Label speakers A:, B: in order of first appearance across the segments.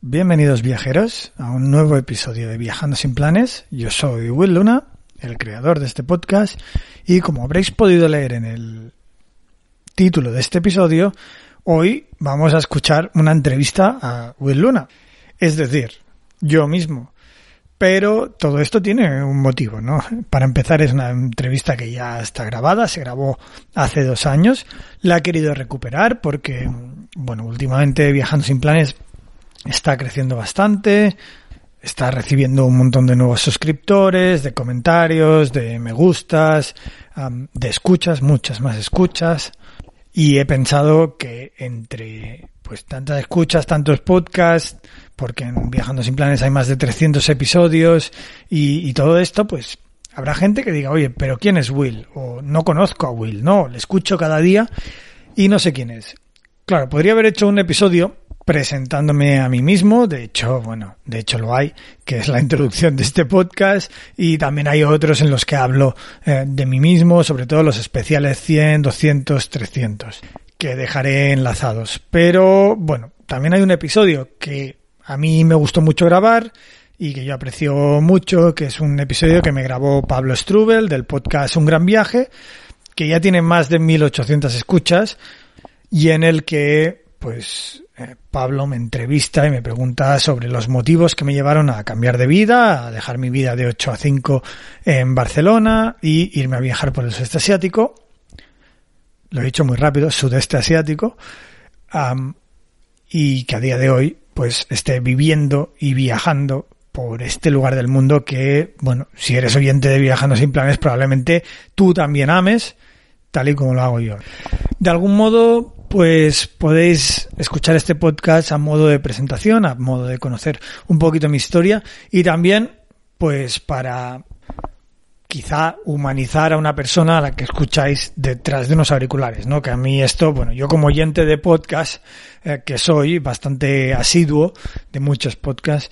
A: Bienvenidos viajeros a un nuevo episodio de Viajando sin planes. Yo soy Will Luna, el creador de este podcast, y como habréis podido leer en el título de este episodio, hoy vamos a escuchar una entrevista a Will Luna. Es decir, yo mismo. Pero todo esto tiene un motivo, ¿no? Para empezar es una entrevista que ya está grabada, se grabó hace dos años, la he querido recuperar porque, bueno, últimamente Viajando sin planes está creciendo bastante, está recibiendo un montón de nuevos suscriptores, de comentarios, de me gustas, de escuchas, muchas más escuchas. Y he pensado que entre pues tantas escuchas, tantos podcasts, porque en Viajando sin Planes hay más de 300 episodios y, y todo esto, pues habrá gente que diga, oye, pero ¿quién es Will? O no conozco a Will, no, le escucho cada día y no sé quién es. Claro, podría haber hecho un episodio presentándome a mí mismo, de hecho, bueno, de hecho lo hay, que es la introducción de este podcast, y también hay otros en los que hablo eh, de mí mismo, sobre todo los especiales 100, 200, 300, que dejaré enlazados. Pero, bueno, también hay un episodio que a mí me gustó mucho grabar, y que yo aprecio mucho, que es un episodio que me grabó Pablo Strubel del podcast Un Gran Viaje, que ya tiene más de 1800 escuchas, y en el que, pues, eh, Pablo me entrevista y me pregunta sobre los motivos que me llevaron a cambiar de vida, a dejar mi vida de 8 a 5 en Barcelona y irme a viajar por el sudeste asiático. Lo he dicho muy rápido, sudeste asiático. y que a día de hoy, pues, esté viviendo y viajando por este lugar del mundo que, bueno, si eres oyente de Viajando sin planes, probablemente tú también ames, tal y como lo hago yo. De algún modo, pues podéis escuchar este podcast a modo de presentación, a modo de conocer un poquito mi historia y también, pues para quizá humanizar a una persona a la que escucháis detrás de unos auriculares, ¿no? Que a mí esto, bueno, yo como oyente de podcast, eh, que soy bastante asiduo de muchos podcasts,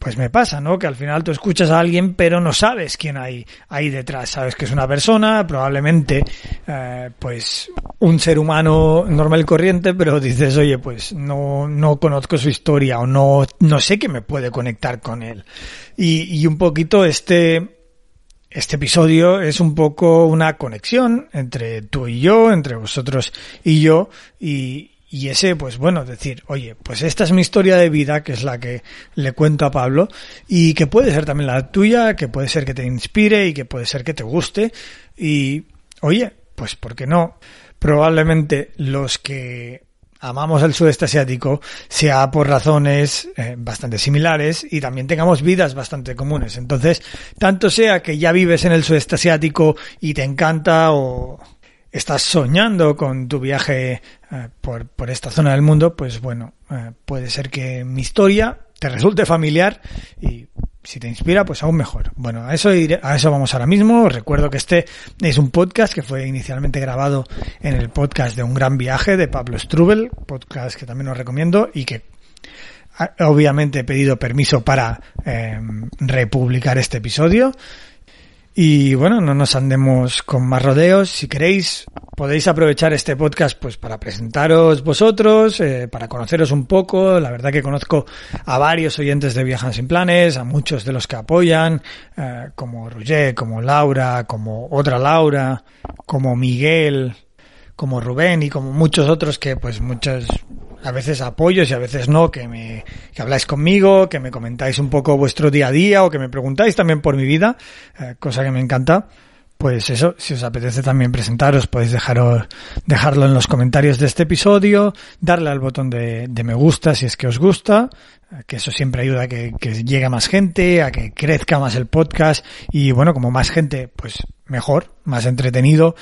A: pues me pasa, ¿no? Que al final tú escuchas a alguien pero no sabes quién hay ahí detrás. Sabes que es una persona, probablemente, eh, pues, un ser humano normal y corriente, pero dices, oye, pues no, no conozco su historia o no, no sé qué me puede conectar con él. Y, y un poquito este, este episodio es un poco una conexión entre tú y yo, entre vosotros y yo, y, y ese, pues bueno, decir, oye, pues esta es mi historia de vida, que es la que le cuento a Pablo, y que puede ser también la tuya, que puede ser que te inspire y que puede ser que te guste, y oye, pues ¿por qué no? Probablemente los que amamos el sudeste asiático sea por razones eh, bastante similares y también tengamos vidas bastante comunes. Entonces, tanto sea que ya vives en el sudeste asiático y te encanta o estás soñando con tu viaje eh, por, por esta zona del mundo, pues bueno, eh, puede ser que mi historia te resulte familiar y si te inspira, pues aún mejor. Bueno, a eso, iré- a eso vamos ahora mismo. Os recuerdo que este es un podcast que fue inicialmente grabado en el podcast de Un Gran Viaje de Pablo Strubel, podcast que también os recomiendo y que a- obviamente he pedido permiso para eh, republicar este episodio. Y bueno, no nos andemos con más rodeos. Si queréis, podéis aprovechar este podcast pues para presentaros vosotros, eh, para conoceros un poco. La verdad que conozco a varios oyentes de Viajan sin Planes, a muchos de los que apoyan, eh, como Roger, como Laura, como otra Laura, como Miguel, como Rubén y como muchos otros que pues muchos a veces apoyos y a veces no, que me que habláis conmigo, que me comentáis un poco vuestro día a día o que me preguntáis también por mi vida, eh, cosa que me encanta. Pues eso, si os apetece también presentaros, podéis dejaros, dejarlo en los comentarios de este episodio, darle al botón de, de me gusta si es que os gusta, eh, que eso siempre ayuda a que, que llegue a más gente, a que crezca más el podcast y bueno, como más gente, pues mejor, más entretenido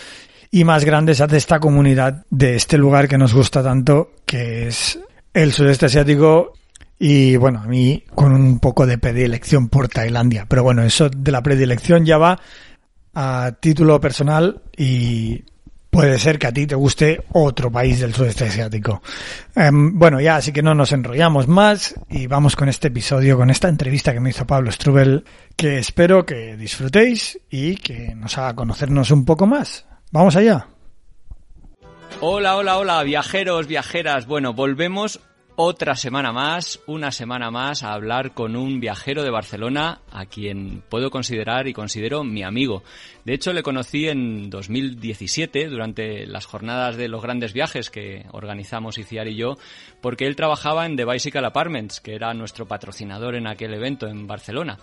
A: y más grande se hace esta comunidad de este lugar que nos gusta tanto, que es el sudeste asiático y bueno, a mí con un poco de predilección por Tailandia. Pero bueno, eso de la predilección ya va a título personal y puede ser que a ti te guste otro país del sudeste asiático. Em, bueno, ya, así que no nos enrollamos más y vamos con este episodio, con esta entrevista que me hizo Pablo Strubel, que espero que disfrutéis y que nos haga conocernos un poco más. Vamos allá.
B: Hola, hola, hola, viajeros, viajeras. Bueno, volvemos otra semana más, una semana más a hablar con un viajero de Barcelona a quien puedo considerar y considero mi amigo. De hecho, le conocí en 2017 durante las jornadas de los grandes viajes que organizamos Iciar y yo, porque él trabajaba en The Bicycle Apartments, que era nuestro patrocinador en aquel evento en Barcelona.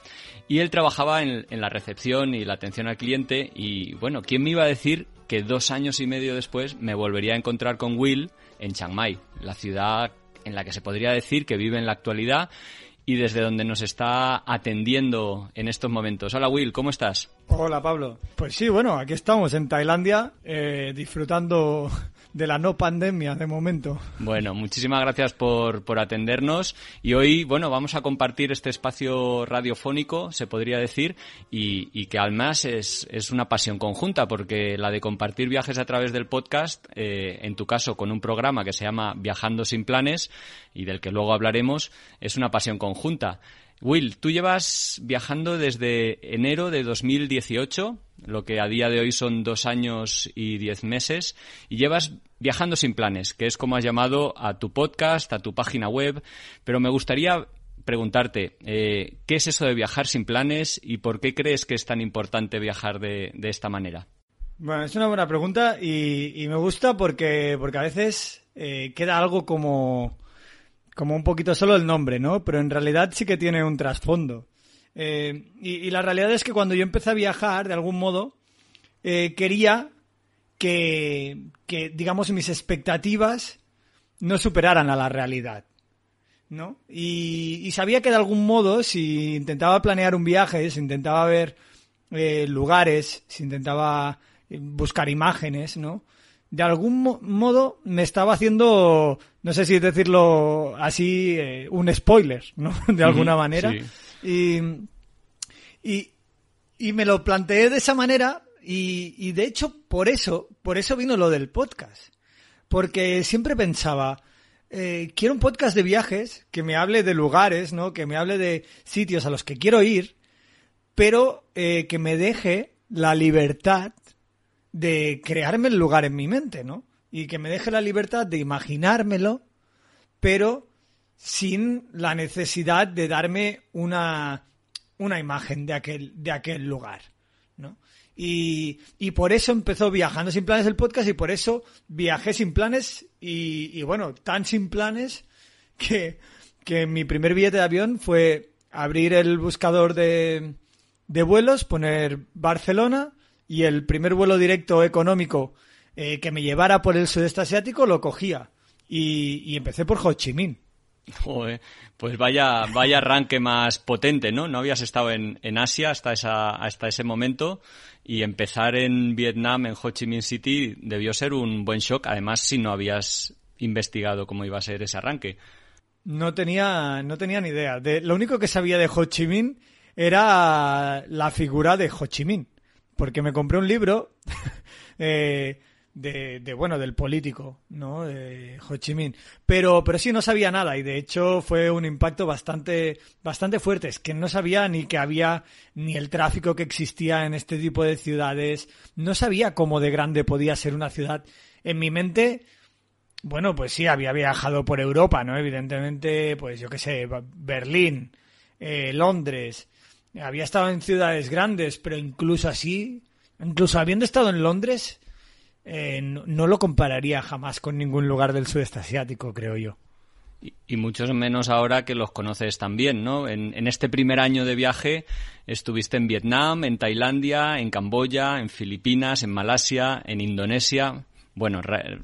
B: Y él trabajaba en, en la recepción y la atención al cliente y bueno, ¿quién me iba a decir que dos años y medio después me volvería a encontrar con Will en Chiang Mai, la ciudad en la que se podría decir que vive en la actualidad y desde donde nos está atendiendo en estos momentos. Hola Will, ¿cómo estás?
A: Hola Pablo. Pues sí, bueno, aquí estamos en Tailandia eh, disfrutando de la no pandemia de momento.
B: Bueno, muchísimas gracias por, por atendernos y hoy, bueno, vamos a compartir este espacio radiofónico, se podría decir, y, y que además es, es, una pasión conjunta porque la de compartir viajes a través del podcast, eh, en tu caso con un programa que se llama Viajando sin planes y del que luego hablaremos, es una pasión conjunta. Will, tú llevas viajando desde enero de 2018, lo que a día de hoy son dos años y diez meses, y llevas viajando sin planes, que es como has llamado a tu podcast, a tu página web, pero me gustaría preguntarte, eh, ¿qué es eso de viajar sin planes y por qué crees que es tan importante viajar de, esta manera?
A: Bueno, es una buena pregunta y, y me gusta porque, porque a veces eh, queda algo como como un poquito solo el nombre, ¿no? Pero en realidad sí que tiene un trasfondo. Eh, y, la realidad es que cuando yo empecé a viajar, de algún modo, eh, quería que, que, digamos, mis expectativas no superaran a la realidad, ¿no? Y, y, sabía que de algún modo, si intentaba planear un viaje, si intentaba ver eh, lugares, si intentaba buscar imágenes, ¿no? De algún mo modo me estaba haciendo, no sé si decirlo así, eh, un spoiler, ¿no? De alguna manera. Sí. Y, y, y, me lo planteé de esa manera y, y, de hecho por eso, por eso vino lo del podcast. Porque siempre pensaba, eh, quiero un podcast de viajes que me hable de lugares, ¿no? Que me hable de sitios a los que quiero ir, pero eh, que me deje la libertad de crearme el lugar en mi mente, ¿no? Y que me deje la libertad de imaginármelo, pero sin la necesidad de darme una, una imagen de aquel, de aquel lugar, ¿no? Y, y por eso empezó Viajando sin planes el podcast y por eso viajé sin planes y, y bueno, tan sin planes que, que mi primer billete de avión fue abrir el buscador de, de vuelos, poner Barcelona, y el primer vuelo directo económico eh, que me llevara por el sudeste asiático lo cogía. Y, y empecé por Ho Chi Minh.
B: Joder, pues vaya, vaya arranque más potente, ¿no? No habías estado en, en Asia hasta, esa, hasta ese momento y empezar en Vietnam, en Ho Chi Minh City, debió ser un buen shock, además si no habías investigado cómo iba a ser ese arranque.
A: No tenía, no tenía ni idea. De, lo único que sabía de Ho Chi Minh era la figura de Ho Chi Minh porque me compré un libro eh, de, de, bueno, del político, ¿no? De Ho Chi Minh. Pero, pero sí, no sabía nada y de hecho fue un impacto bastante, bastante fuerte. Es que no sabía ni que había ni el tráfico que existía en este tipo de ciudades. No sabía cómo de grande podía ser una ciudad. En mi mente, bueno, pues sí, había viajado por Europa, ¿no? Evidentemente, pues yo qué sé, Berlín, eh, Londres, había estado en ciudades grandes, pero incluso así, incluso habiendo estado en Londres, eh, no, lo compararía jamás con ningún lugar del sudeste asiático, creo yo.
B: Y, y muchos menos ahora que los conoces también, ¿no? En, en, este primer año de viaje estuviste en Vietnam, en Tailandia, en Camboya, en Filipinas, en Malasia, en Indonesia bueno,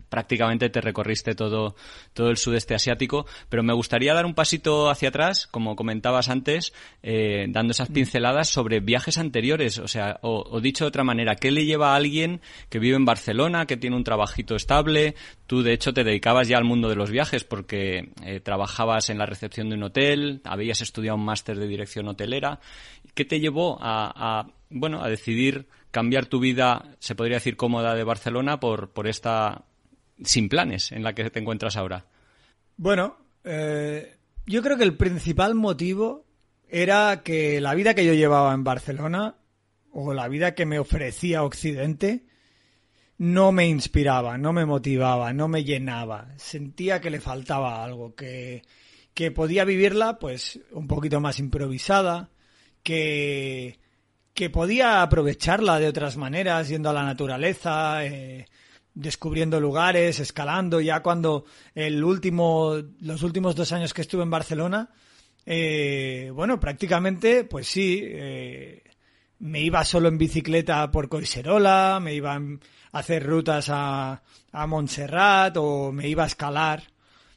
B: prácticamente te recorriste todo, todo el sudeste asiático, pero me gustaría dar un pasito hacia atrás, como comentabas antes, eh, dando esas pinceladas sobre viajes anteriores, o sea, o, o, dicho de otra manera, ¿qué le lleva a alguien que vive en Barcelona, que tiene un trabajito estable? Tú, de hecho, te dedicabas ya al mundo de los viajes porque eh, trabajabas en la recepción de un hotel, habías estudiado un máster de dirección hotelera. ¿Qué te llevó a, a bueno, a decidir cambiar tu vida, se podría decir cómoda de Barcelona por, por esta sin planes en la que te encuentras ahora?
A: Bueno, eh, yo creo que el principal motivo era que la vida que yo llevaba en Barcelona o la vida que me ofrecía Occidente no me inspiraba, no me motivaba, no me llenaba. Sentía que le faltaba algo, que, que podía vivirla pues un poquito más improvisada, que, que podía aprovecharla de otras maneras, yendo a la naturaleza, eh, descubriendo lugares, escalando. Ya cuando el último, los últimos dos años que estuve en Barcelona, eh, bueno, prácticamente, pues sí, eh, me iba solo en bicicleta por Coiserola, me iba a hacer rutas a, a Montserrat o me iba a escalar.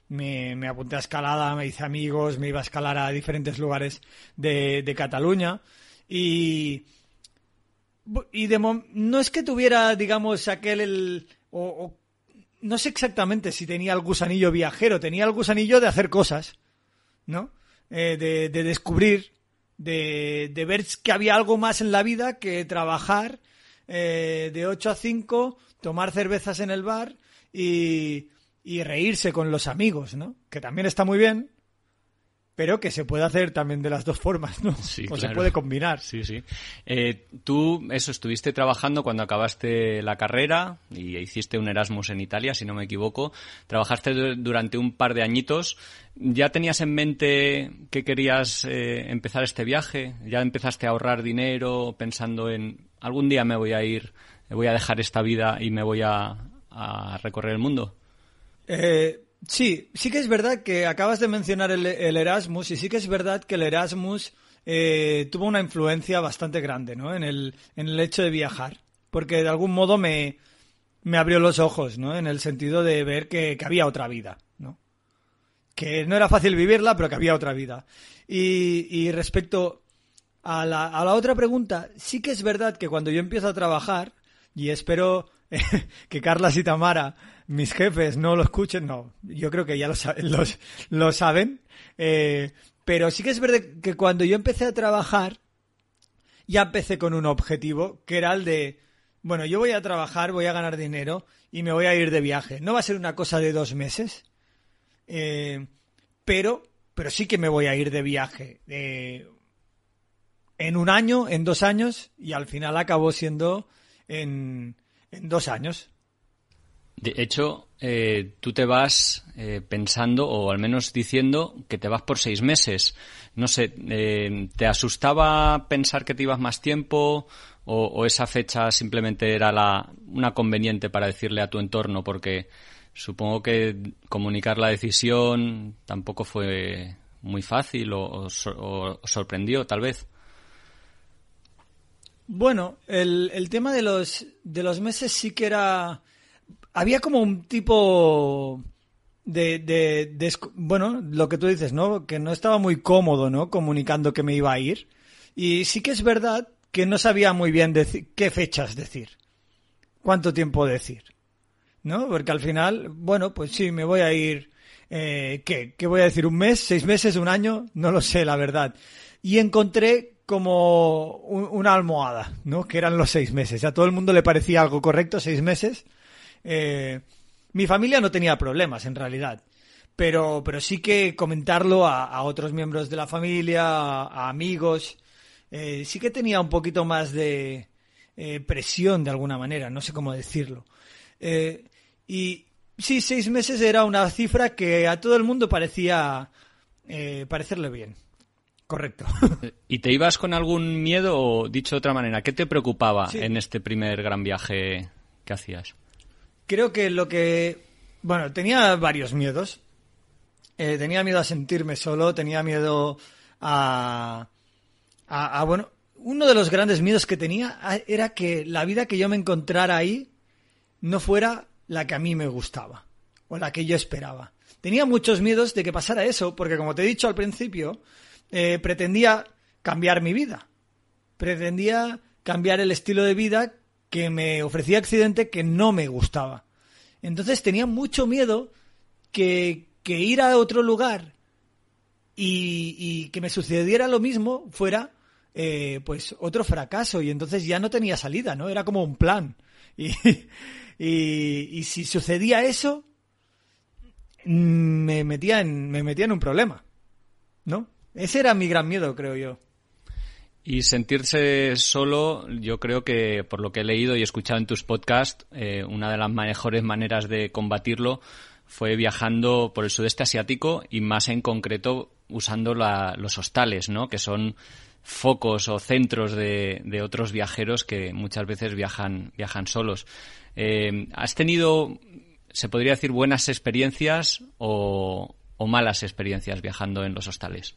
A: Me, me, apunté a escalada, me hice amigos, me iba a escalar a diferentes lugares de, de Cataluña. Y, y de no es que tuviera, digamos, aquel el, o, no sé exactamente si tenía el gusanillo viajero, tenía el gusanillo de hacer cosas, ¿no? Eh, de, de, descubrir, de, de, ver que había algo más en la vida que trabajar eh, de 8 a 5, tomar cervezas en el bar y, y reírse con los amigos, ¿no? Que también está muy bien, pero que se puede hacer también de las dos formas, ¿no?
B: Sí,
A: o
B: claro.
A: se puede combinar.
B: Sí, sí. Eh, tú, eso, estuviste trabajando cuando acabaste la carrera y hiciste un Erasmus en Italia, si no me equivoco. Trabajaste durante un par de añitos. ¿Ya tenías en mente que querías eh, empezar este viaje? ¿Ya empezaste a ahorrar dinero pensando en algún día me voy a ir, voy a dejar esta vida y me voy a, a recorrer el mundo?
A: Eh, Sí, sí que es verdad que acabas de mencionar el, el Erasmus y sí que es verdad que el Erasmus eh, tuvo una influencia bastante grande ¿no? en, el, en el hecho de viajar, porque de algún modo me, me abrió los ojos, ¿no? en el sentido de ver que, que, había otra vida, ¿no? que no era fácil vivirla, pero que había otra vida. Y, y respecto a la, a la otra pregunta, sí que es verdad que cuando yo empiezo a trabajar, y espero que Carlas y Tamara, mis jefes, no lo escuchen, no, yo creo que ya lo, los, lo saben, eh, pero sí que es verdad que cuando yo empecé a trabajar, ya empecé con un objetivo, que era el de, bueno, yo voy a trabajar, voy a ganar dinero y me voy a ir de viaje. No va a ser una cosa de dos meses, eh, pero, pero sí que me voy a ir de viaje. Eh, en un año, en dos años, y al final acabó siendo en, en dos años.
B: De hecho, eh, tú te vas eh, pensando, o al menos diciendo, que te vas por seis meses. No sé, eh, ¿te asustaba pensar que te ibas más tiempo? O, esa fecha simplemente era la, una conveniente para decirle a tu entorno? Porque supongo que comunicar la decisión tampoco fue muy fácil o, o, o sorprendió, tal vez.
A: Bueno, el, el tema de los, de los meses sí que era... Había como un tipo de, de, Bueno, lo que tú dices, ¿no? Que no estaba muy cómodo, ¿no? Comunicando que me iba a ir. Y sí que es verdad que no sabía muy bien qué fechas decir. Cuánto tiempo decir. ¿No? Porque al final, bueno, pues sí, me voy a ir... Eh, ¿Qué? ¿Qué voy a decir? ¿Un mes? ¿Seis meses? ¿Un año? No lo sé, la verdad. Y encontré como un, una almohada, ¿no? Que eran los seis meses. A todo el mundo le parecía algo correcto, seis meses. Eh, mi familia no tenía problemas, en realidad. Pero, pero sí que comentarlo a, a otros miembros de la familia, a, a amigos, eh, sí que tenía un poquito más de eh, presión de alguna manera, no sé cómo decirlo. Y sí, seis meses era una cifra que a todo el mundo parecía parecerle bien. Correcto.
B: ¿Y te ibas con algún miedo o, dicho de otra manera, qué te preocupaba sí. en este primer gran viaje que hacías?
A: Creo que lo que... Bueno, tenía varios miedos. Eh, tenía miedo a sentirme solo, tenía miedo a, a. Bueno, uno de los grandes miedos que tenía era que la vida que yo me encontrara ahí no fuera la que a mí me gustaba o la que yo esperaba. Tenía muchos miedos de que pasara eso, porque como te he dicho al principio, eh, pretendía cambiar mi vida. Pretendía cambiar el estilo de vida que me ofrecía Occidente que no me gustaba. Entonces tenía mucho miedo que, que ir a otro lugar y, y, que me sucediera lo mismo fuera eh, pues otro fracaso y entonces ya no tenía salida, ¿no? Era como un plan. Y, y, y si sucedía eso, mm, me metía en, me metía en un problema, ¿no? Ese era mi gran miedo, creo yo.
B: Y sentirse solo, yo creo que por lo que he leído y escuchado en tus podcasts, eh, una de las mejores maneras de combatirlo fue viajando por el sudeste asiático y más en concreto usando la- los hostales, ¿no? Que son focos o centros de, otros viajeros que muchas veces viajan, viajan solos. Eh, ¿Has tenido, se podría decir, buenas experiencias o malas experiencias viajando en los hostales?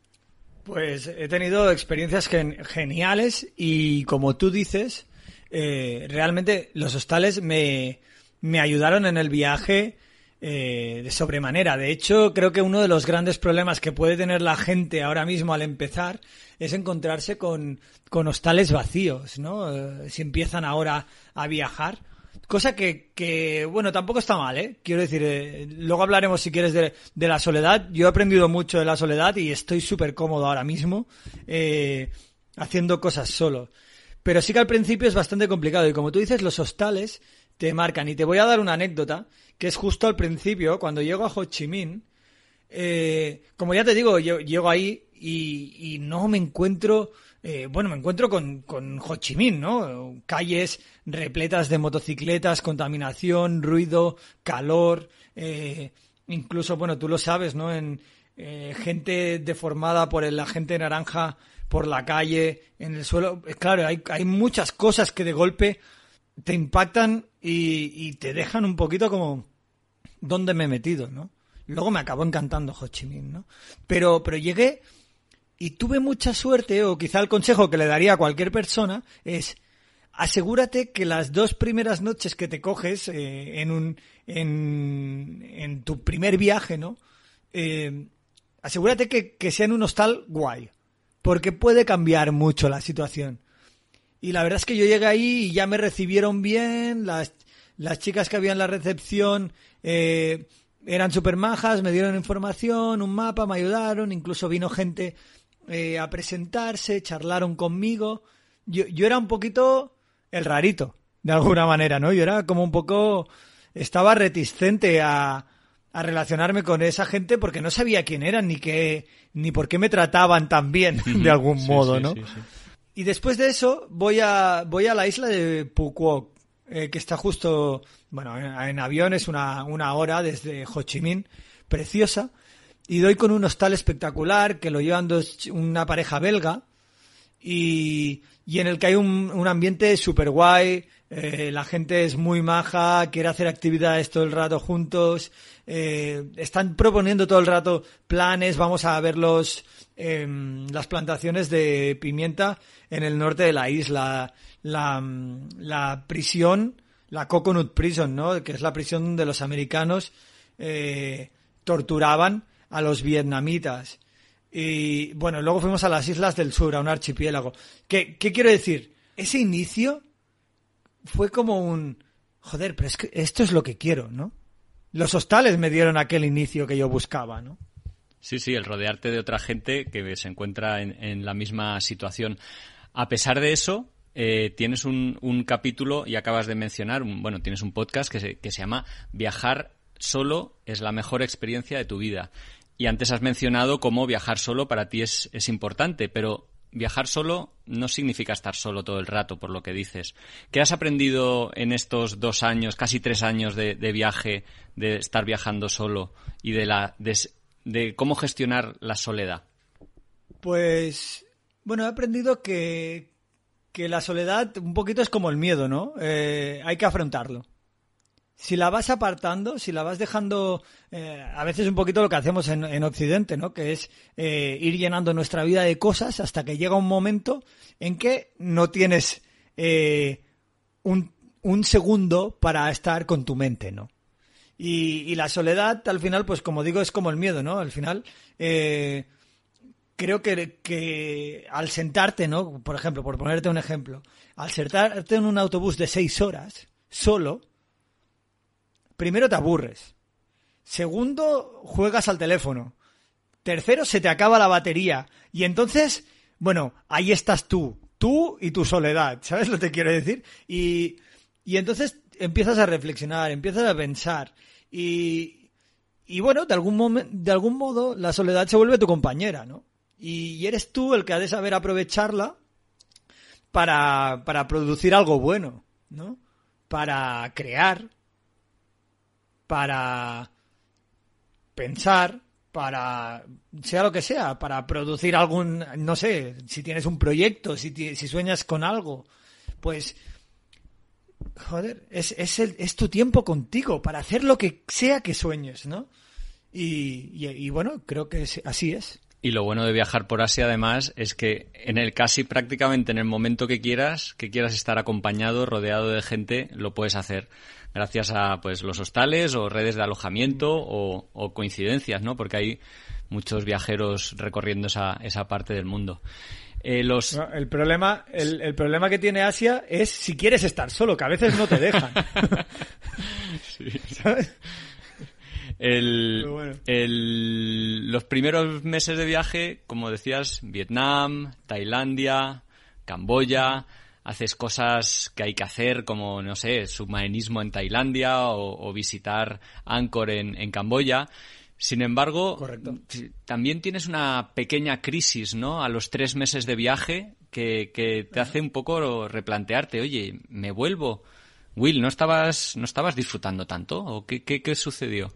A: Pues he tenido experiencias gen- geniales y como tú dices, eh, realmente los hostales me, me ayudaron en el viaje eh, de sobremanera. De hecho, creo que uno de los grandes problemas que puede tener la gente ahora mismo al empezar es encontrarse con, con hostales vacíos, ¿no? Eh, si empiezan ahora a viajar. Cosa que, que, bueno, tampoco está mal, ¿eh? Quiero decir, eh, luego hablaremos, si quieres, de, de la soledad. Yo he aprendido mucho de la soledad y estoy súper cómodo ahora mismo eh, haciendo cosas solo. Pero sí que al principio es bastante complicado y como tú dices, los hostales te marcan. Y te voy a dar una anécdota, que es justo al principio, cuando llego a Ho Chi Minh, eh, como ya te digo, yo llego ahí y, y no me encuentro, eh, bueno, me encuentro con, con Ho Chi Minh, ¿no? Calles repletas de motocicletas, contaminación, ruido, calor, eh, incluso, bueno, tú lo sabes, ¿no? En eh, gente deformada por el agente naranja por la calle, en el suelo. Claro, hay, hay muchas cosas que de golpe te impactan y, y te dejan un poquito como dónde me he metido, ¿no? Luego me acabó encantando Ho Chi Minh, ¿no? Pero, pero llegué y tuve mucha suerte, o quizá el consejo que le daría a cualquier persona es asegúrate que las dos primeras noches que te coges eh, en un en, en tu primer viaje, ¿no? Eh, asegúrate que, que sea en un hostal guay, porque puede cambiar mucho la situación. Y la verdad es que yo llegué ahí y ya me recibieron bien, las, las chicas que había en la recepción eh, eran súper majas, me dieron información, un mapa, me ayudaron, incluso vino gente eh, a presentarse, charlaron conmigo. Yo, yo era un poquito el rarito, de alguna manera, ¿no? Yo era como un poco, estaba reticente a, a relacionarme con esa gente porque no sabía quién eran ni qué, ni por qué me trataban tan bien, de algún
B: Sí,
A: modo,
B: sí,
A: ¿no?
B: sí.
A: Y después de eso voy a voy a la isla de Phuoc, eh, que está justo, bueno, en, en avión es una, una hora desde Ho Chi Minh, preciosa, y doy con un hostal espectacular que lo llevan dos, una pareja belga y, y en el que hay un, un ambiente súper guay, eh, la gente es muy maja, quiere hacer actividades todo el rato juntos, eh, están proponiendo todo el rato planes, vamos a ver los, em, las plantaciones de pimienta en el norte de la isla, la, la prisión, la Coconut Prison, ¿no? que es la prisión donde los americanos eh, torturaban a los vietnamitas. Y bueno, luego fuimos a las islas del sur, a un archipiélago. ¿Qué, qué quiero decir? Ese inicio fue como un... Joder, pero es que esto es lo que quiero, ¿no? Los hostales me dieron aquel inicio que yo buscaba, ¿no?
B: Sí, sí, el rodearte de otra gente que se encuentra en, la misma situación. A pesar de eso, eh, tienes un, un capítulo y acabas de mencionar, un- bueno, tienes un podcast que se, que se llama Viajar solo es la mejor experiencia de tu vida. Y antes has mencionado cómo viajar solo para ti es, es importante, pero viajar solo no significa estar solo todo el rato, por lo que dices. ¿Qué has aprendido en estos dos años, casi tres años de, de viaje, de estar viajando solo y de la de, cómo gestionar la soledad?
A: Pues, bueno, he aprendido que, que la soledad un poquito es como el miedo, ¿no? Eh, hay que afrontarlo. Si la vas apartando, si la vas dejando, eh, a veces un poquito lo que hacemos en, en Occidente, ¿no? Que es eh, ir llenando nuestra vida de cosas hasta que llega un momento en que no tienes eh, un, un segundo para estar con tu mente, ¿no? Y, y la soledad, al final, pues como digo, es como el miedo, ¿no? Al final, eh, creo que, que al sentarte, ¿no? Por ejemplo, por ponerte un ejemplo, al sentarte en un autobús de seis horas, solo, primero te aburres. Segundo, juegas al teléfono. Tercero, se te acaba la batería. Y entonces bueno, ahí estás tú, tú y tu soledad, ¿sabes lo que quiero decir? Y, y entonces empiezas a reflexionar, empiezas a pensar y, y bueno, de algún, momen- de algún modo la soledad se vuelve tu compañera, ¿no? Y, y eres tú el que ha de saber aprovecharla para, para producir algo bueno, ¿no? Para crear, para pensar, para sea lo que sea, para producir algún, no sé, si tienes un proyecto, si, si sueñas con algo, pues, joder, es, es, el- es tu tiempo contigo para hacer lo que sea que sueñes, ¿no? Y, y, y bueno, creo que es- así es.
B: Y lo bueno de viajar por Asia, además, es que en el casi prácticamente en el momento que quieras, que quieras estar acompañado, rodeado de gente, lo puedes hacer gracias a pues los hostales o redes de alojamiento o, o coincidencias, ¿no? Porque hay muchos viajeros recorriendo esa, esa parte del mundo. Eh, los,
A: No, El problema, el, el problema que tiene Asia es si quieres estar solo, que a veces no te dejan. ¿Sabes?
B: El,
A: bueno.
B: el- los primeros meses de viaje, como decías, Vietnam, Tailandia, Camboya, haces cosas que hay que hacer, como, no sé, submarinismo en Tailandia o, o visitar Angkor en, en Camboya. Sin embargo,
A: Correcto.
B: también tienes una pequeña crisis, ¿no? A los tres meses de viaje que, que te hace un poco replantearte, oye, ¿me vuelvo? Will, ¿no estabas, no estabas disfrutando tanto? ¿O qué, qué, qué sucedió?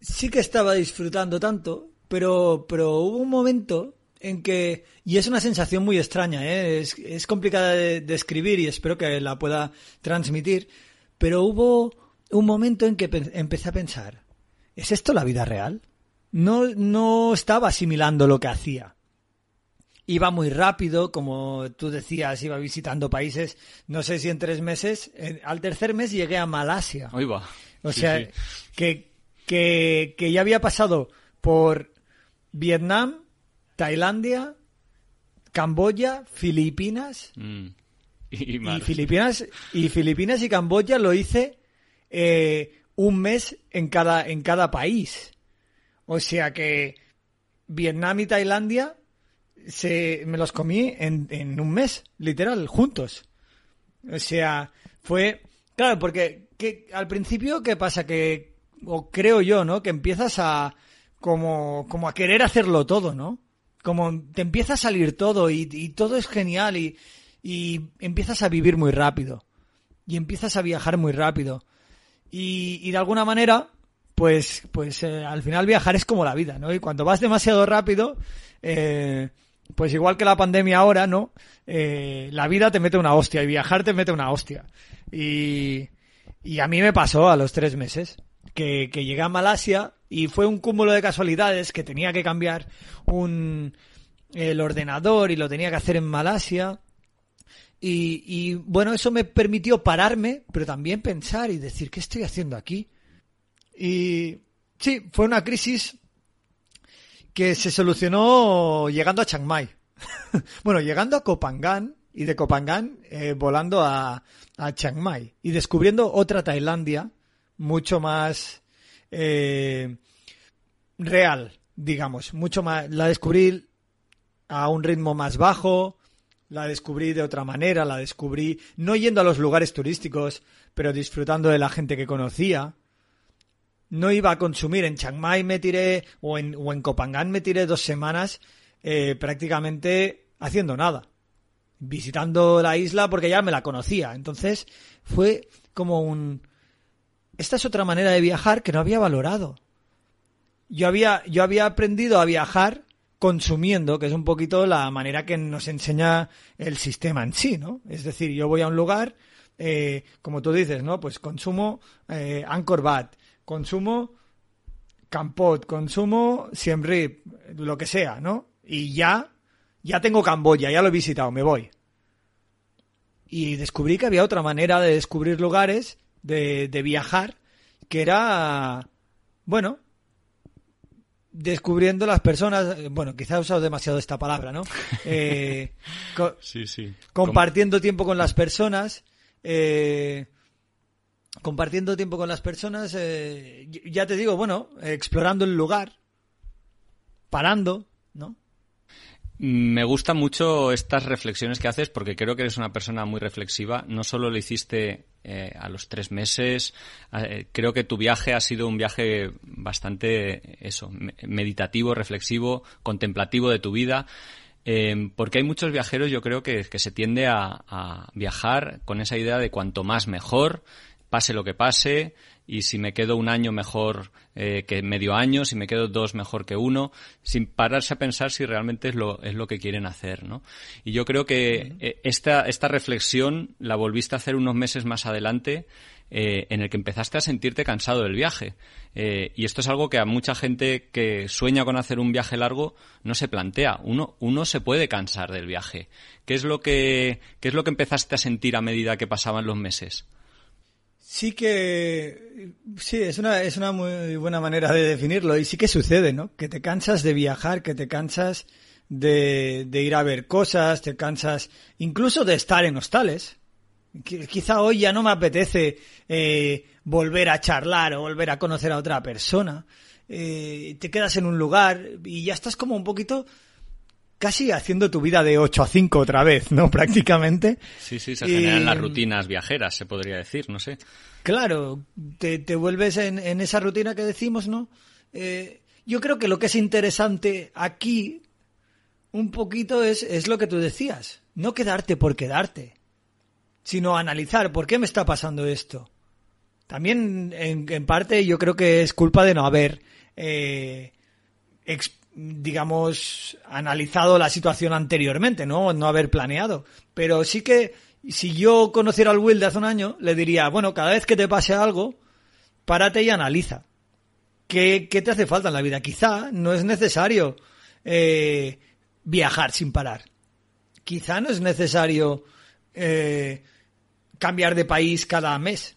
A: sí que estaba disfrutando tanto, pero, pero hubo un momento en que, y es una sensación muy extraña, ¿eh? es, es complicada de describir y espero que la pueda transmitir, pero hubo un momento en que pe- empecé a pensar, ¿es esto la vida real? No, no estaba asimilando lo que hacía. Iba muy rápido, como tú decías, iba visitando países, no sé si en tres meses, en- al tercer mes llegué a Malasia.
B: Ahí va.
A: O
B: Sí,
A: sea,
B: sí.
A: Que, que, que ya había pasado por Vietnam, Tailandia, Camboya, Filipinas
B: Mm. Y,
A: y. Filipinas y Filipinas y Camboya lo hice eh, un mes en cada en cada país. O sea que Vietnam y Tailandia se me los comí en, en un mes, literal, juntos. O sea, fue claro porque que, al principio qué pasa que o creo yo, ¿no? Que empiezas a como como a querer hacerlo todo, ¿no? Como te empieza a salir todo y, todo es genial y, y empiezas a vivir muy rápido y empiezas a viajar muy rápido y, y de alguna manera pues pues eh, al final viajar es como la vida, ¿no? Y cuando vas demasiado rápido eh, pues igual que la pandemia ahora, ¿no? Eh, la vida te mete una hostia y viajar te mete una hostia. Y, y a mí me pasó a los tres meses que, que llegué a Malasia y fue un cúmulo de casualidades que tenía que cambiar un, el ordenador y lo tenía que hacer en Malasia. Y, bueno, eso me permitió pararme, pero también pensar y decir, ¿qué estoy haciendo aquí? Y sí, fue una crisis que se solucionó llegando a Chiang Mai. bueno, llegando a Kopangan y de Kopangan eh, volando a, a Chiang Mai y descubriendo otra Tailandia mucho más eh, real, digamos, mucho más. La descubrí a un ritmo más bajo, la descubrí de otra manera, la descubrí no yendo a los lugares turísticos, pero disfrutando de la gente que conocía. No iba a consumir en Chiang Mai me tiré o en, o en Kopangan me tiré dos semanas eh, prácticamente haciendo nada, visitando la isla porque ya me la conocía. Entonces fue como un esta es otra manera de viajar que no había valorado. Yo había, yo había aprendido a viajar consumiendo, que es un poquito la manera que nos enseña el sistema en sí, ¿no? Es decir, yo voy a un lugar, eh, como tú dices, ¿no? Pues consumo eh, Angkor Wat, consumo Kampot, consumo Siem Reap, lo que sea, ¿no? Y ya, ya tengo Camboya, ya lo he visitado, me voy. Y descubrí que había otra manera de descubrir lugares, de, de viajar, que era, bueno, descubriendo las personas, bueno, quizá he usado demasiado esta palabra, ¿no? Eh, co-
B: Sí, sí.
A: compartiendo tiempo con las personas, eh, compartiendo tiempo con las personas, eh, ya te digo, bueno, explorando el lugar, parando, ¿no?
B: Me gustan mucho estas reflexiones que haces porque creo que eres una persona muy reflexiva. No solo lo hiciste eh, a los tres meses, eh, creo que tu viaje ha sido un viaje bastante, eso, meditativo, reflexivo, contemplativo de tu vida. Eh, porque hay muchos viajeros, yo creo que, se tiende a viajar con esa idea de cuanto más mejor, pase lo que pase, y si me quedo un año mejor eh, que medio año, si me quedo dos mejor que uno, sin pararse a pensar si realmente es lo, es lo que quieren hacer, ¿no? Y yo creo que eh, esta, esta reflexión la volviste a hacer unos meses más adelante, eh, en el que empezaste a sentirte cansado del viaje. Eh, y esto es algo que a mucha gente que sueña con hacer un viaje largo no se plantea. Uno, uno se puede cansar del viaje. ¿Qué es lo que, qué es lo que empezaste a sentir a medida que pasaban los meses?
A: Sí que sí, es una es una muy buena manera de definirlo y sí que sucede, ¿no? Que te cansas de viajar, que te cansas de, de ir a ver cosas, te cansas incluso de estar en hostales. Qui- Quizá hoy ya no me apetece eh, volver a charlar o volver a conocer a otra persona. Eh, te quedas en un lugar y ya estás como un poquito casi haciendo tu vida de 8 a 5 otra vez, ¿no? Prácticamente.
B: Sí, sí, se
A: Y-
B: generan las rutinas viajeras, se podría decir, no sé.
A: Claro, te, te vuelves en, en esa rutina que decimos, ¿no? Eh, yo creo que lo que es interesante aquí, un poquito, es, es lo que tú decías. No quedarte por quedarte, sino analizar por qué me está pasando esto. También, en, en parte, yo creo que es culpa de no haber, eh, digamos, analizado la situación anteriormente, ¿no? No haber planeado. Pero sí que, si yo conociera al Will de hace un año, le diría, bueno, cada vez que te pase algo, párate y analiza. ¿Qué, qué te hace falta en la vida? Quizá no es necesario eh, viajar sin parar. Quizá no es necesario eh, cambiar de país cada mes.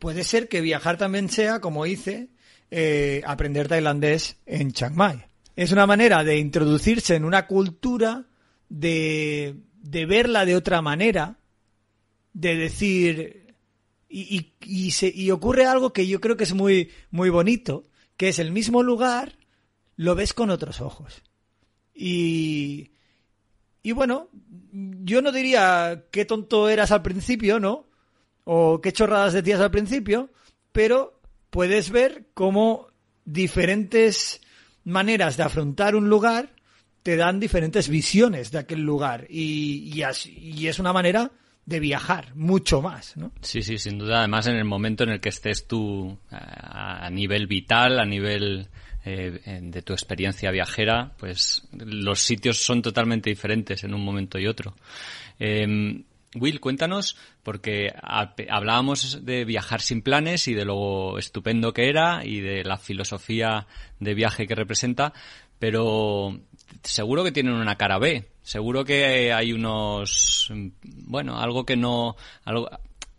A: Puede ser que viajar también sea, como hice, eh, aprender tailandés en Chiang Mai. Es una manera de introducirse en una cultura, de, de verla de otra manera, de decir... Y, y, se, y ocurre algo que yo creo que es muy, muy bonito, que es el mismo lugar, lo ves con otros ojos. Y, y bueno, yo no diría qué tonto eras al principio, ¿no? O qué chorradas decías al principio, pero puedes ver cómo diferentes maneras de afrontar un lugar te dan diferentes visiones de aquel lugar. Y, y, así- y es una manera de viajar mucho más, ¿no?
B: Sí, sí, sin duda. Además, en el momento en el que estés tú a, a nivel vital, a nivel eh, de tu experiencia viajera, pues los sitios son totalmente diferentes en un momento y otro. Eh, Will, cuéntanos, porque ha- hablábamos de viajar sin planes y de lo estupendo que era y de la filosofía de viaje que representa, pero seguro que tienen una cara B. Seguro que hay unos, bueno, algo que no, algo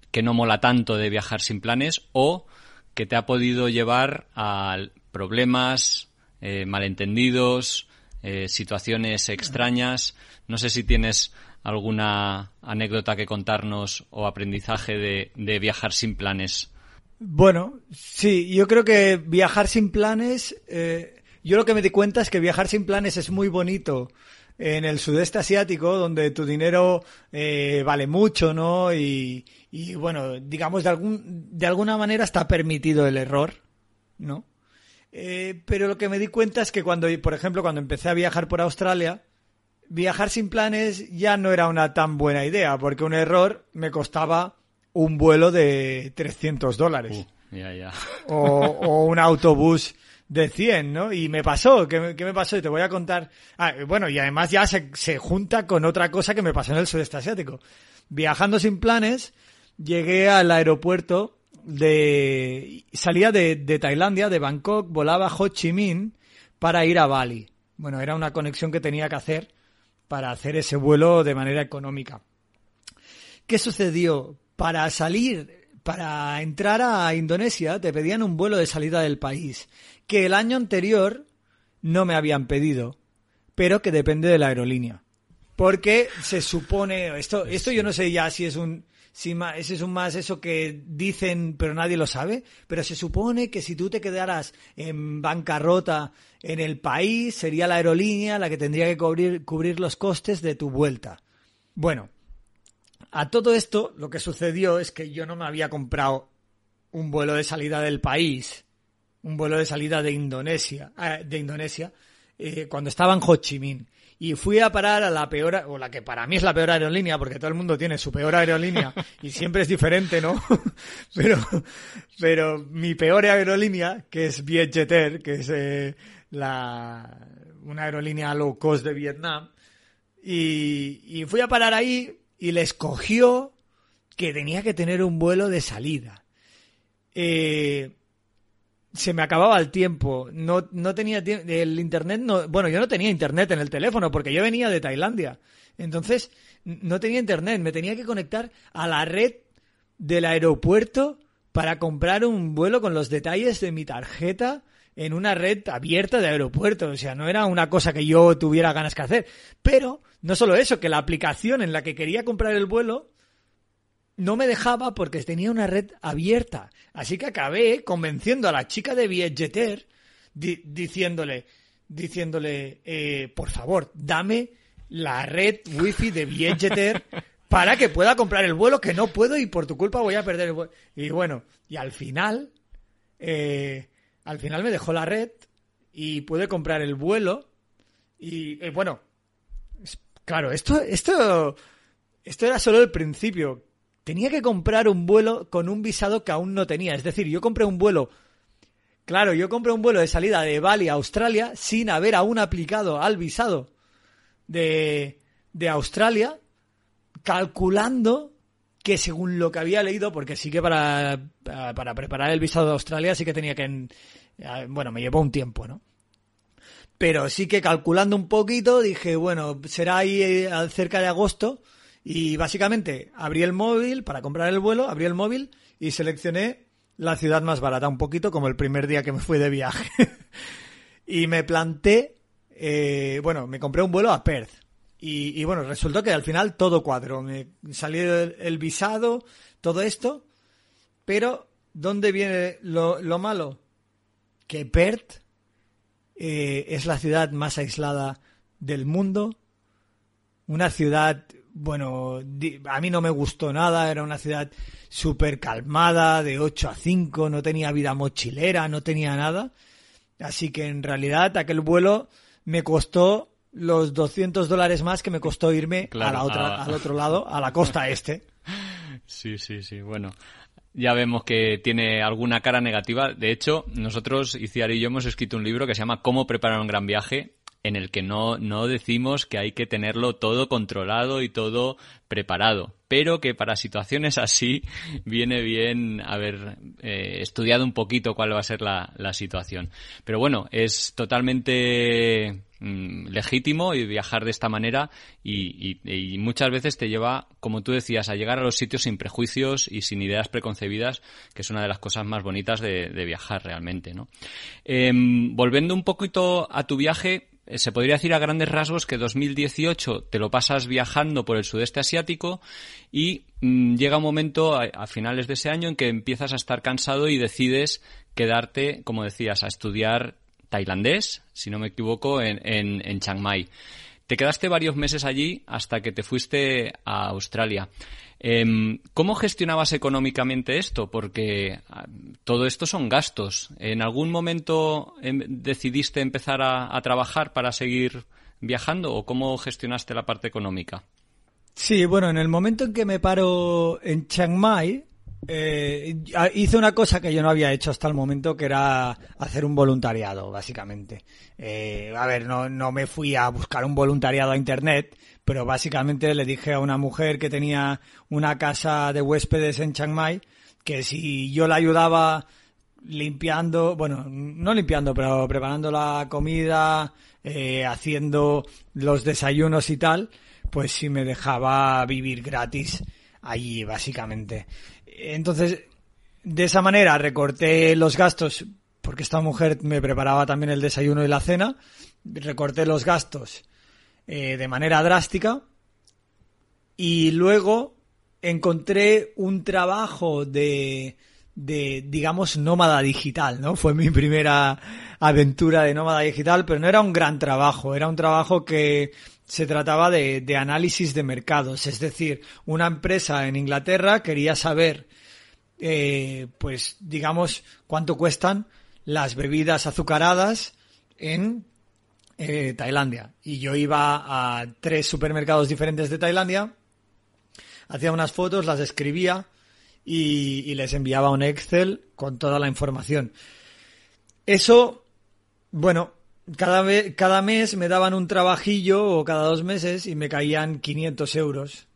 B: que no mola tanto de viajar sin planes o que te ha podido llevar a problemas, eh, malentendidos, eh, situaciones extrañas. No sé si tienes alguna anécdota que contarnos o aprendizaje de, viajar sin planes.
A: Bueno, sí, yo creo que viajar sin planes, eh, yo lo que me di cuenta es que viajar sin planes es muy bonito en el sudeste asiático, donde tu dinero eh, vale mucho, ¿no? Y, y, bueno, digamos, de, algún, de alguna manera está permitido el error, ¿no? Eh, pero lo que me di cuenta es que cuando, por ejemplo, cuando empecé a viajar por Australia, viajar sin planes ya no era una tan buena idea, porque un error me costaba un vuelo de 300 dólares
B: Uh,
A: o, o un autobús de 100, ¿no? Y me pasó, ¿qué, me- qué me pasó? Y te voy a contar. Ah, bueno, y además ya se, se junta con otra cosa que me pasó en el sudeste asiático. Viajando sin planes, llegué al aeropuerto de... Salía de, de Tailandia, de Bangkok, volaba a Ho Chi Minh para ir a Bali. Bueno, era una conexión que tenía que hacer para hacer ese vuelo de manera económica. ¿Qué sucedió? Para salir, para entrar a Indonesia, te pedían un vuelo de salida del país, que el año anterior no me habían pedido, pero que depende de la aerolínea. Porque se supone, esto, esto yo no sé ya si es un, ma- ese es un más eso que dicen pero nadie lo sabe, pero se supone que si tú te quedaras en bancarrota en el país, sería la aerolínea la que tendría que cubrir, cubrir los costes de tu vuelta. Bueno, a todo esto lo que sucedió es que yo no me había comprado un vuelo de salida del país, un vuelo de salida de Indonesia, eh, de Indonesia, eh, cuando estaba en Ho Chi Minh. Y fui a parar a la peor, o la que para mí es la peor aerolínea, porque todo el mundo tiene su peor aerolínea y siempre es diferente, ¿no? pero, pero mi peor aerolínea, que es Vietjet Air, que es eh, la, una aerolínea low cost de Vietnam, y, fui a parar ahí y les cogió que tenía que tener un vuelo de salida. Eh, se me acababa el tiempo, no, no tenía tiempo, el internet no, bueno, yo no tenía internet en el teléfono porque yo venía de Tailandia. Entonces, no tenía internet, me tenía que conectar a la red del aeropuerto para comprar un vuelo con los detalles de mi tarjeta en una red abierta de aeropuerto. O sea, no era una cosa que yo tuviera ganas que hacer. Pero, no solo eso, que la aplicación en la que quería comprar el vuelo no me dejaba porque tenía una red abierta. Así que acabé convenciendo a la chica de Vietjet Air di- diciéndole, diciéndole, eh, por favor, dame la red wifi de Vietjet Air para que pueda comprar el vuelo que no puedo y por tu culpa voy a perder el vuelo. Y bueno, y al final, eh, al final me dejó la red y pude comprar el vuelo y eh, bueno, claro, esto, esto, esto era solo el principio. Tenía que comprar un vuelo con un visado que aún no tenía. Es decir, yo compré un vuelo. Claro, yo compré un vuelo de salida de Bali a Australia sin haber aún aplicado al visado de, de Australia, calculando que según lo que había leído, porque sí que para, para preparar el visado de Australia sí que tenía que... Bueno, me llevó un tiempo, ¿no? Pero sí que calculando un poquito dije, bueno, será ahí eh, cerca de agosto y básicamente abrí el móvil para comprar el vuelo, abrí el móvil y seleccioné la ciudad más barata, un poquito como el primer día que me fui de viaje. y me planté, eh, bueno, me compré un vuelo a Perth. Y, bueno, resultó que al final todo cuadro. Me salió el, visado, todo esto. Pero, ¿dónde viene lo, lo malo? Que Perth eh, es la ciudad más aislada del mundo. Una ciudad, bueno, a mí no me gustó nada, era una ciudad súper calmada, de 8 a 5, no tenía vida mochilera, no tenía nada. Así que en realidad aquel vuelo me costó los 200 dólares más que me costó irme
B: Claro,
A: a la otra,
B: a-
A: al otro lado, a la costa este.
B: Sí, sí, sí. Bueno, ya vemos que tiene alguna cara negativa. De hecho, nosotros, Iciar y yo, hemos escrito un libro que se llama Cómo preparar un gran viaje, en el que no, no decimos que hay que tenerlo todo controlado y todo preparado, pero que para situaciones así viene bien haber eh, estudiado un poquito cuál va a ser la, la situación. Pero bueno, es totalmente mm, legítimo y viajar de esta manera y, y- y muchas veces te lleva, como tú decías, a llegar a los sitios sin prejuicios y sin ideas preconcebidas, que es una de las cosas más bonitas de, de viajar realmente, ¿no? Em, volviendo un poquito a tu viaje, eh, se podría decir a grandes rasgos que 2018 te lo pasas viajando por el sudeste asiático y mm, llega un momento a, a finales de ese año en que empiezas a estar cansado y decides quedarte, como decías, a estudiar tailandés, si no me equivoco, en, en, en Chiang Mai. Te quedaste varios meses allí hasta que te fuiste a Australia. Em, ¿Cómo gestionabas económicamente esto? Porque ah, todo esto son gastos. ¿En algún momento em, decidiste empezar a, a trabajar para seguir viajando o cómo gestionaste la parte económica?
A: Sí, bueno, en el momento en que me paro en Chiang Mai, eh, hice una cosa que yo no había hecho hasta el momento, que era hacer un voluntariado, básicamente. Eh, a ver, no, no me fui a buscar un voluntariado a internet, pero básicamente le dije a una mujer que tenía una casa de huéspedes en Chiang Mai que si yo la ayudaba limpiando, bueno, no limpiando, pero preparando la comida, eh, haciendo los desayunos y tal, pues si me dejaba vivir gratis allí, básicamente. Entonces, de esa manera recorté los gastos, porque esta mujer me preparaba también el desayuno y la cena, recorté los gastos eh, de manera drástica. Y luego encontré un trabajo de, de, digamos, nómada digital, ¿no? Fue mi primera aventura de nómada digital, pero no era un gran trabajo, era un trabajo que se trataba de, de análisis de mercados, es decir, una empresa en Inglaterra quería saber, eh, pues, digamos, cuánto cuestan las bebidas azucaradas en eh, Tailandia. Y yo iba a tres supermercados diferentes de Tailandia, hacía unas fotos, las escribía y, y les enviaba un Excel con toda la información. Eso, bueno, cada, cada mes me daban un trabajillo o cada dos meses y me caían 500 euros,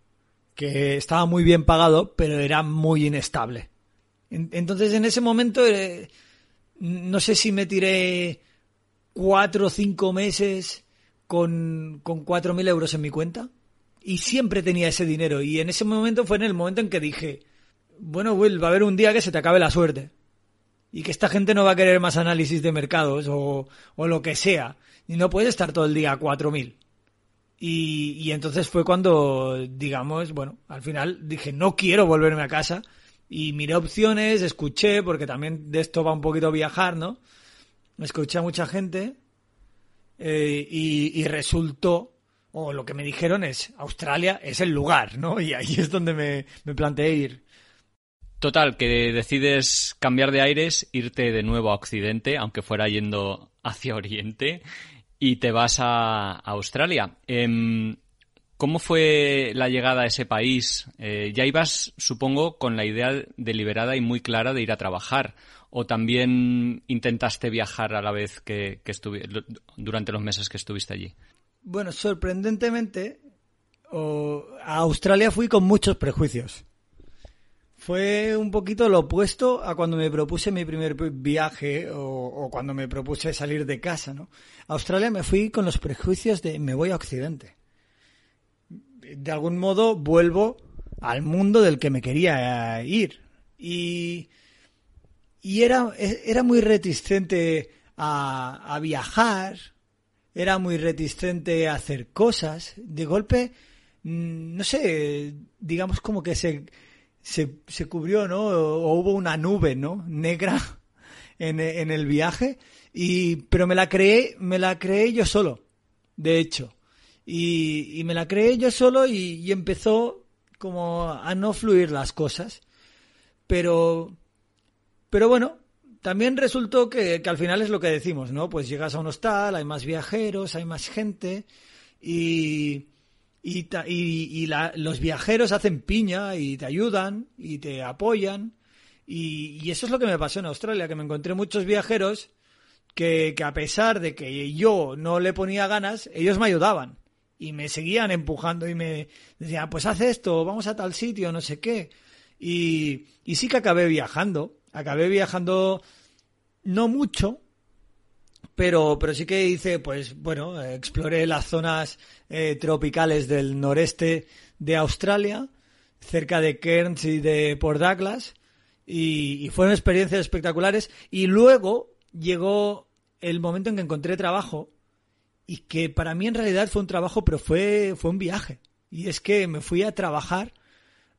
A: que estaba muy bien pagado, pero era muy inestable. En- Entonces en ese momento eh, no sé si me tiré cuatro o cinco meses con, con 4.000 euros en mi cuenta y siempre tenía ese dinero y en ese momento fue en el momento en que dije, bueno Will, va a haber un día que se te acabe la suerte y que esta gente no va a querer más análisis de mercados o, o lo que sea y no puedes estar todo el día a 4.000 y, y entonces fue cuando, digamos, bueno, al final dije, no quiero volverme a casa. Y miré opciones, escuché, porque también de esto va un poquito viajar, ¿no? Escuché a mucha gente eh, y, y resultó, o lo que me dijeron es, Australia es el lugar, ¿no? Y ahí es donde me, me planteé ir.
B: Total, que decides cambiar de aires, irte de nuevo a Occidente, aunque fuera yendo hacia Oriente, y te vas a, Australia. Em, ¿Cómo fue la llegada a ese país? Eh, ya ibas, supongo, con la idea deliberada y muy clara de ir a trabajar. ¿O también intentaste viajar a la vez que, que durante los meses que estuviste allí?
A: Bueno, sorprendentemente, a Australia fui con muchos prejuicios. Fue un poquito lo opuesto a cuando me propuse mi primer viaje o, o cuando me propuse salir de casa, ¿no? A Australia me fui con los prejuicios de me voy a Occidente. De algún modo vuelvo al mundo del que me quería eh, ir. Y, y era, era muy reticente a, a viajar, era muy reticente a hacer cosas. De golpe, mm, no sé, digamos como que se, se, se cubrió, ¿no? O, hubo una nube, ¿no? Negra en, en el viaje. Y, pero me la creé, me la creé yo solo, de hecho. Y, y me la creé yo solo y, y empezó como a no fluir las cosas. Pero, pero bueno, también resultó que, que al final es lo que decimos, ¿no? Pues llegas a un hostal, hay más viajeros, hay más gente y, y, y- la- los viajeros hacen piña y te ayudan y te apoyan. Y, y eso es lo que me pasó en Australia, que me encontré muchos viajeros que, que a pesar de que yo no le ponía ganas, ellos me ayudaban y me seguían empujando y me decían, pues haz esto, vamos a tal sitio, no sé qué. Y, y sí que acabé viajando, acabé viajando no mucho, pero, pero sí que hice, pues bueno, exploré las zonas eh, tropicales del noreste de Australia, cerca de Cairns y de Port Douglas, y, y fueron experiencias espectaculares. Y luego llegó el momento en que encontré trabajo, y que para mí en realidad fue un trabajo, pero fue, fue un viaje. Y es que me fui a trabajar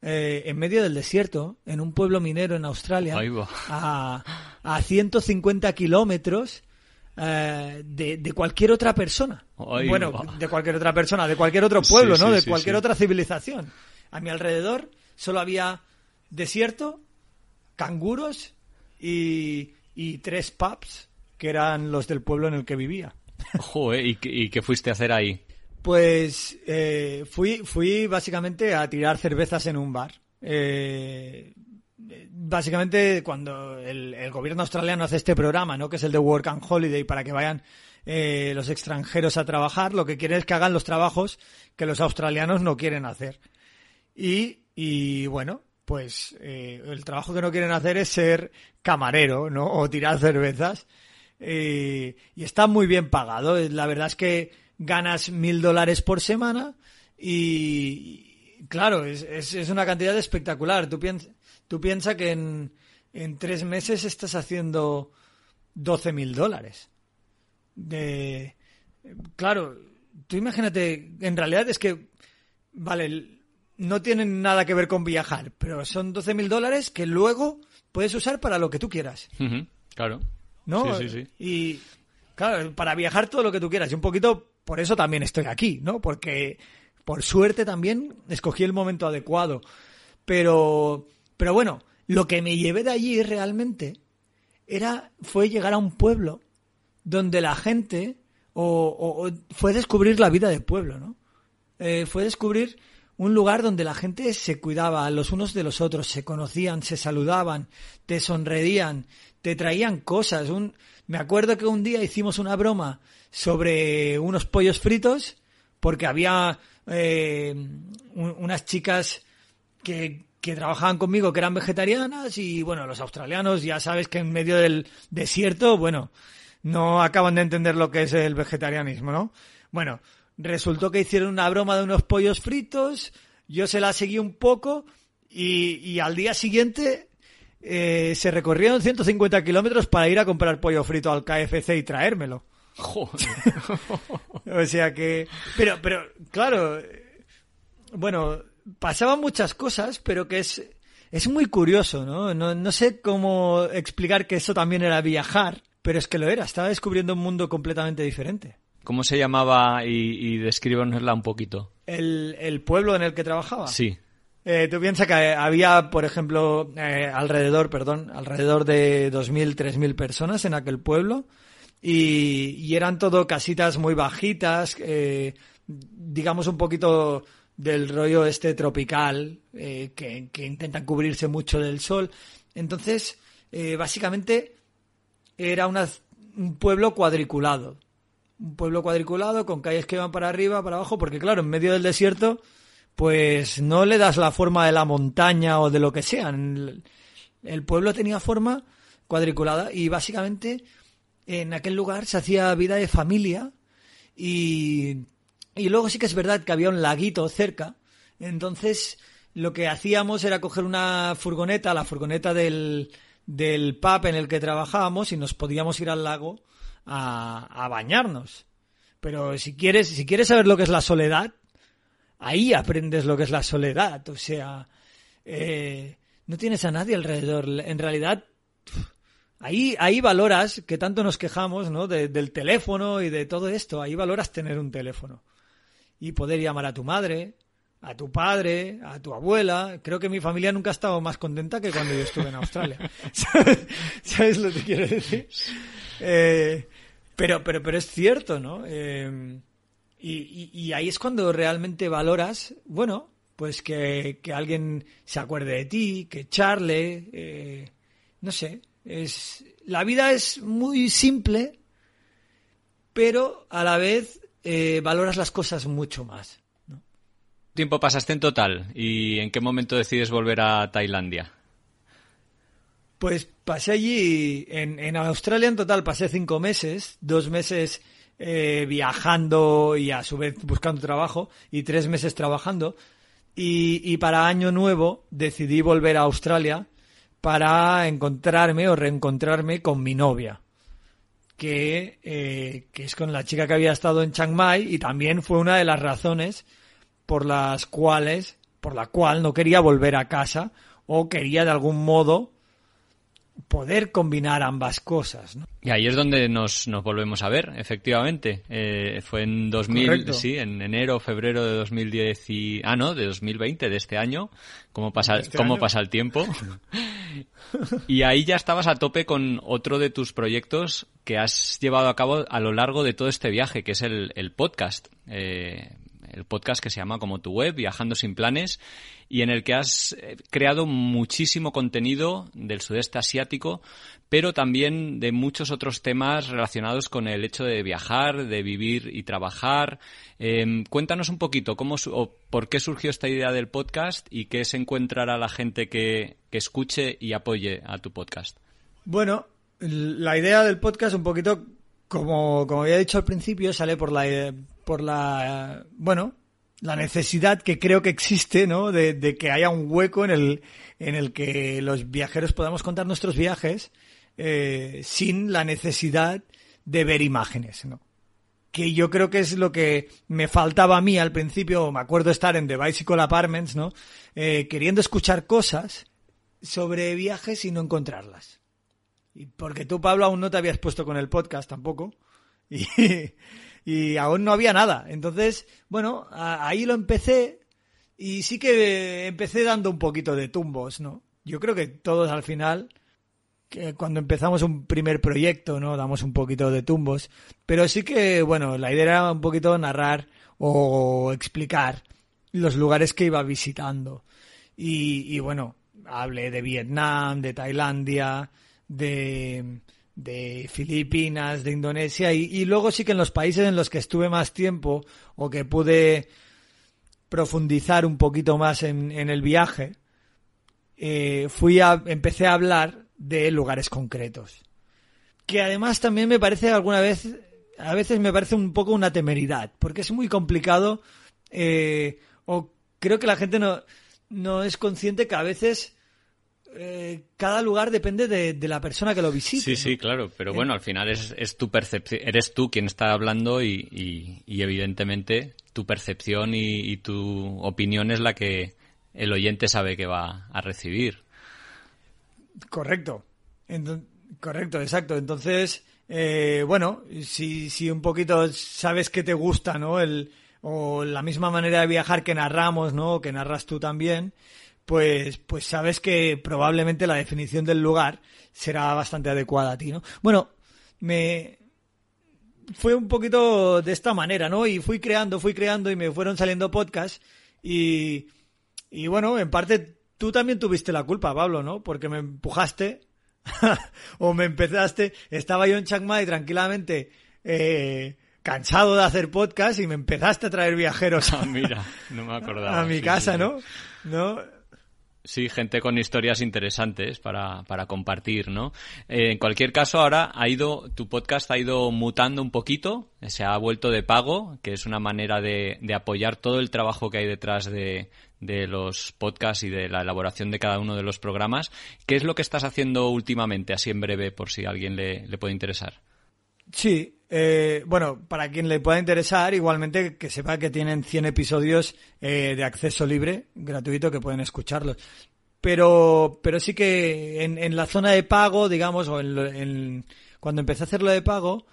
A: eh, en medio del desierto, en un pueblo minero en Australia, a, a 150 kilómetros eh, de, de cualquier otra persona. Bueno,
B: va.
A: de cualquier otra persona, de cualquier otro pueblo,
B: Sí,
A: ¿no?
B: sí,
A: de
B: sí,
A: cualquier otra civilización. A mi alrededor solo había desierto, canguros y, y tres pubs, que eran los del pueblo en el que vivía.
B: Joder, ¿y, qué- y qué fuiste a hacer ahí?
A: Pues eh, fui, fui básicamente a tirar cervezas en un bar. Eh, básicamente cuando el, gobierno australiano hace este programa, ¿no? Que es el de Work and Holiday para que vayan eh, los extranjeros a trabajar, lo que quiere es que hagan los trabajos que los australianos no quieren hacer. Y, bueno, pues eh, el trabajo que no quieren hacer es ser camarero, ¿no? O tirar cervezas. Eh, y está muy bien pagado. La verdad es que ganas mil dólares por semana y, claro, es, es, una cantidad espectacular. Tú, piens, tú piensas que en, en tres meses estás haciendo 12 mil dólares. De, claro, tú imagínate, en realidad es que, vale, no tienen nada que ver con viajar, pero son 12.000 dólares que luego puedes usar para lo que tú quieras,
B: Claro.
A: ¿no?
B: Sí, sí, sí.
A: Y, claro, para viajar todo lo que tú quieras. Y un poquito por eso también estoy aquí, ¿no? Porque, por suerte también, escogí el momento adecuado. Pero, pero bueno, lo que me llevé de allí realmente era, fue llegar a un pueblo donde la gente, o, fue descubrir la vida del pueblo, ¿no? Eh, fue descubrir un lugar donde la gente se cuidaba los unos de los otros, se conocían, se saludaban, te sonreían, te traían cosas. Un, me acuerdo que un día hicimos una broma sobre unos pollos fritos porque había eh, un- unas chicas que, que trabajaban conmigo que eran vegetarianas y bueno, los australianos ya sabes que en medio del desierto, bueno, no acaban de entender lo que es el vegetarianismo, ¿no? Bueno, resultó que hicieron una broma de unos pollos fritos, yo se la seguí un poco y, y al día siguiente eh, se recorrieron 150 kilómetros para ir a comprar pollo frito al KFC y traérmelo.
B: Joder.
A: O sea que, pero, pero, claro, eh, bueno, pasaban muchas cosas, pero que es, es muy curioso, ¿no? ¿no? No sé cómo explicar que eso también era viajar, pero es que lo era, estaba descubriendo un mundo completamente diferente.
B: ¿Cómo se llamaba y, y descríbanosla un poquito?
A: El, el pueblo en el que trabajaba.
B: Sí.
A: Eh, tú piensas que había, por ejemplo, eh, alrededor, perdón, alrededor de 2.000, 3.000 personas en aquel pueblo y, y eran todo casitas muy bajitas, eh, digamos un poquito del rollo este tropical, eh, que, intentan cubrirse mucho del sol. Entonces, eh, básicamente era una- un pueblo cuadriculado. Un pueblo cuadriculado con calles que van para arriba, para abajo, porque claro, en medio del desierto pues no le das la forma de la montaña o de lo que sea. El, el pueblo tenía forma cuadriculada y básicamente en aquel lugar se hacía vida de familia y, y luego sí que es verdad que había un laguito cerca. Entonces lo que hacíamos era coger una furgoneta, la furgoneta del, del pub en el que trabajábamos y nos podíamos ir al lago a, a bañarnos. Pero si quieres, si quieres saber lo que es la soledad, ahí aprendes lo que es la soledad. O sea, eh, no tienes a nadie alrededor. En realidad, ahí, ahí valoras, que tanto nos quejamos, ¿no? De- del teléfono y de todo esto. Ahí valoras tener un teléfono. Y poder llamar a tu madre, a tu padre, a tu abuela. Creo que mi familia nunca ha estado más contenta que cuando yo estuve en Australia. ¿Sabes, ¿Sabes lo que quiero decir? Eh, pero, pero, pero es cierto, ¿no? Eh, y, y- y ahí es cuando realmente valoras, bueno, pues que, que alguien se acuerde de ti, que charle, eh, no sé, es la vida es muy simple, pero a la vez eh, valoras las cosas mucho más.
B: tiempo pasaste en total? ¿Y en qué momento decides volver a Tailandia?
A: Pues pasé allí, en, en Australia en total pasé cinco meses, dos meses eh, viajando y a su vez buscando trabajo y tres meses trabajando. Y, y para año nuevo decidí volver a Australia para encontrarme o reencontrarme con mi novia, que, eh, que es con la chica que había estado en Chiang Mai y también fue una de las razones por las cuales, por la cual no quería volver a casa o quería de algún modo poder combinar ambas cosas. ¿no?
B: Y ahí es donde nos, nos volvemos a ver, efectivamente. Eh, fue en 2000,
A: Correcto.
B: sí, en enero, febrero de 2010 y... Ah, no, de 2020, de este año. ¿Cómo pasa,
A: este
B: cómo
A: año.
B: pasa el tiempo? y ahí ya estabas a tope con otro de tus proyectos que has llevado a cabo a lo largo de todo este viaje, que es el, el podcast. Eh, el podcast que se llama como tu web, Viajando sin planes, y en el que has eh, creado muchísimo contenido del sudeste asiático, pero también de muchos otros temas relacionados con el hecho de viajar, de vivir y trabajar. Eh, cuéntanos un poquito cómo o por qué surgió esta idea del podcast y qué se encontrará la gente que, que escuche y apoye a tu podcast.
A: Bueno, la idea del podcast un poquito, como, como había dicho al principio, sale por la, eh, por la, bueno, la necesidad que creo que existe, ¿no? De, de que haya un hueco en el, en el que los viajeros podamos contar nuestros viajes eh, sin la necesidad de ver imágenes, ¿no? que yo creo que es lo que me faltaba a mí al principio, me acuerdo estar en The Bicycle Apartments, ¿no? Eh, queriendo escuchar cosas sobre viajes y no encontrarlas. Y porque tú, Pablo, aún no te habías puesto con el podcast tampoco. Y, y aún no había nada. Entonces, bueno, ahí lo empecé y sí que empecé dando un poquito de tumbos, ¿no? Yo creo que todos al final que cuando empezamos un primer proyecto, ¿no? Damos un poquito de tumbos. Pero sí que, bueno, la idea era un poquito narrar o explicar los lugares que iba visitando. Y, y bueno, hablé de Vietnam, de Tailandia, de, de Filipinas, de Indonesia. Y, y luego sí que en los países en los que estuve más tiempo o que pude profundizar un poquito más en, en el viaje, eh, fui a, empecé a hablar de lugares concretos. Que además también me parece alguna vez, a veces me parece un poco una temeridad, porque es muy complicado, eh, o creo que la gente no, no es consciente que a veces eh, cada lugar depende de, de la persona que lo visite.
B: Sí,
A: ¿no?
B: sí, claro, pero bueno, al final es, es tu percepción, eres tú quien está hablando y, y- y evidentemente tu percepción y, y tu opinión es la que el oyente sabe que va a recibir.
A: Correcto. Correcto, exacto. Entonces, eh, bueno, si, si un poquito sabes que te gusta, ¿no? El, o la misma manera de viajar que narramos, ¿no? Que narras tú también, pues, pues sabes que probablemente la definición del lugar será bastante adecuada a ti, ¿no? Bueno, me, fue un poquito de esta manera, ¿no? Y fui creando, fui creando y me fueron saliendo podcasts y, y bueno, en parte tú también tuviste la culpa, Pablo, ¿no? Porque me empujaste o me empezaste, estaba yo en Chiang Mai tranquilamente eh, cansado de hacer podcast y me empezaste a traer viajeros
B: Ah, mira, no me acordaba.
A: a mi
B: sí,
A: casa,
B: sí.
A: ¿no? ¿no?
B: Sí, gente con historias interesantes para, para compartir, ¿no? Eh, en cualquier caso, ahora ha ido, tu podcast ha ido mutando un poquito, se ha vuelto de pago, que es una manera de, de apoyar todo el trabajo que hay detrás de, de los podcasts y de la elaboración de cada uno de los programas. ¿Qué es lo que estás haciendo últimamente, así en breve, por si a alguien le, le puede interesar?
A: Sí, eh, bueno, para quien le pueda interesar, igualmente que sepa que tienen 100 episodios eh, de acceso libre, gratuito, que pueden escucharlos. Pero, pero sí que en, la zona de pago, digamos, o en, en- cuando empecé a hacerlo de pago,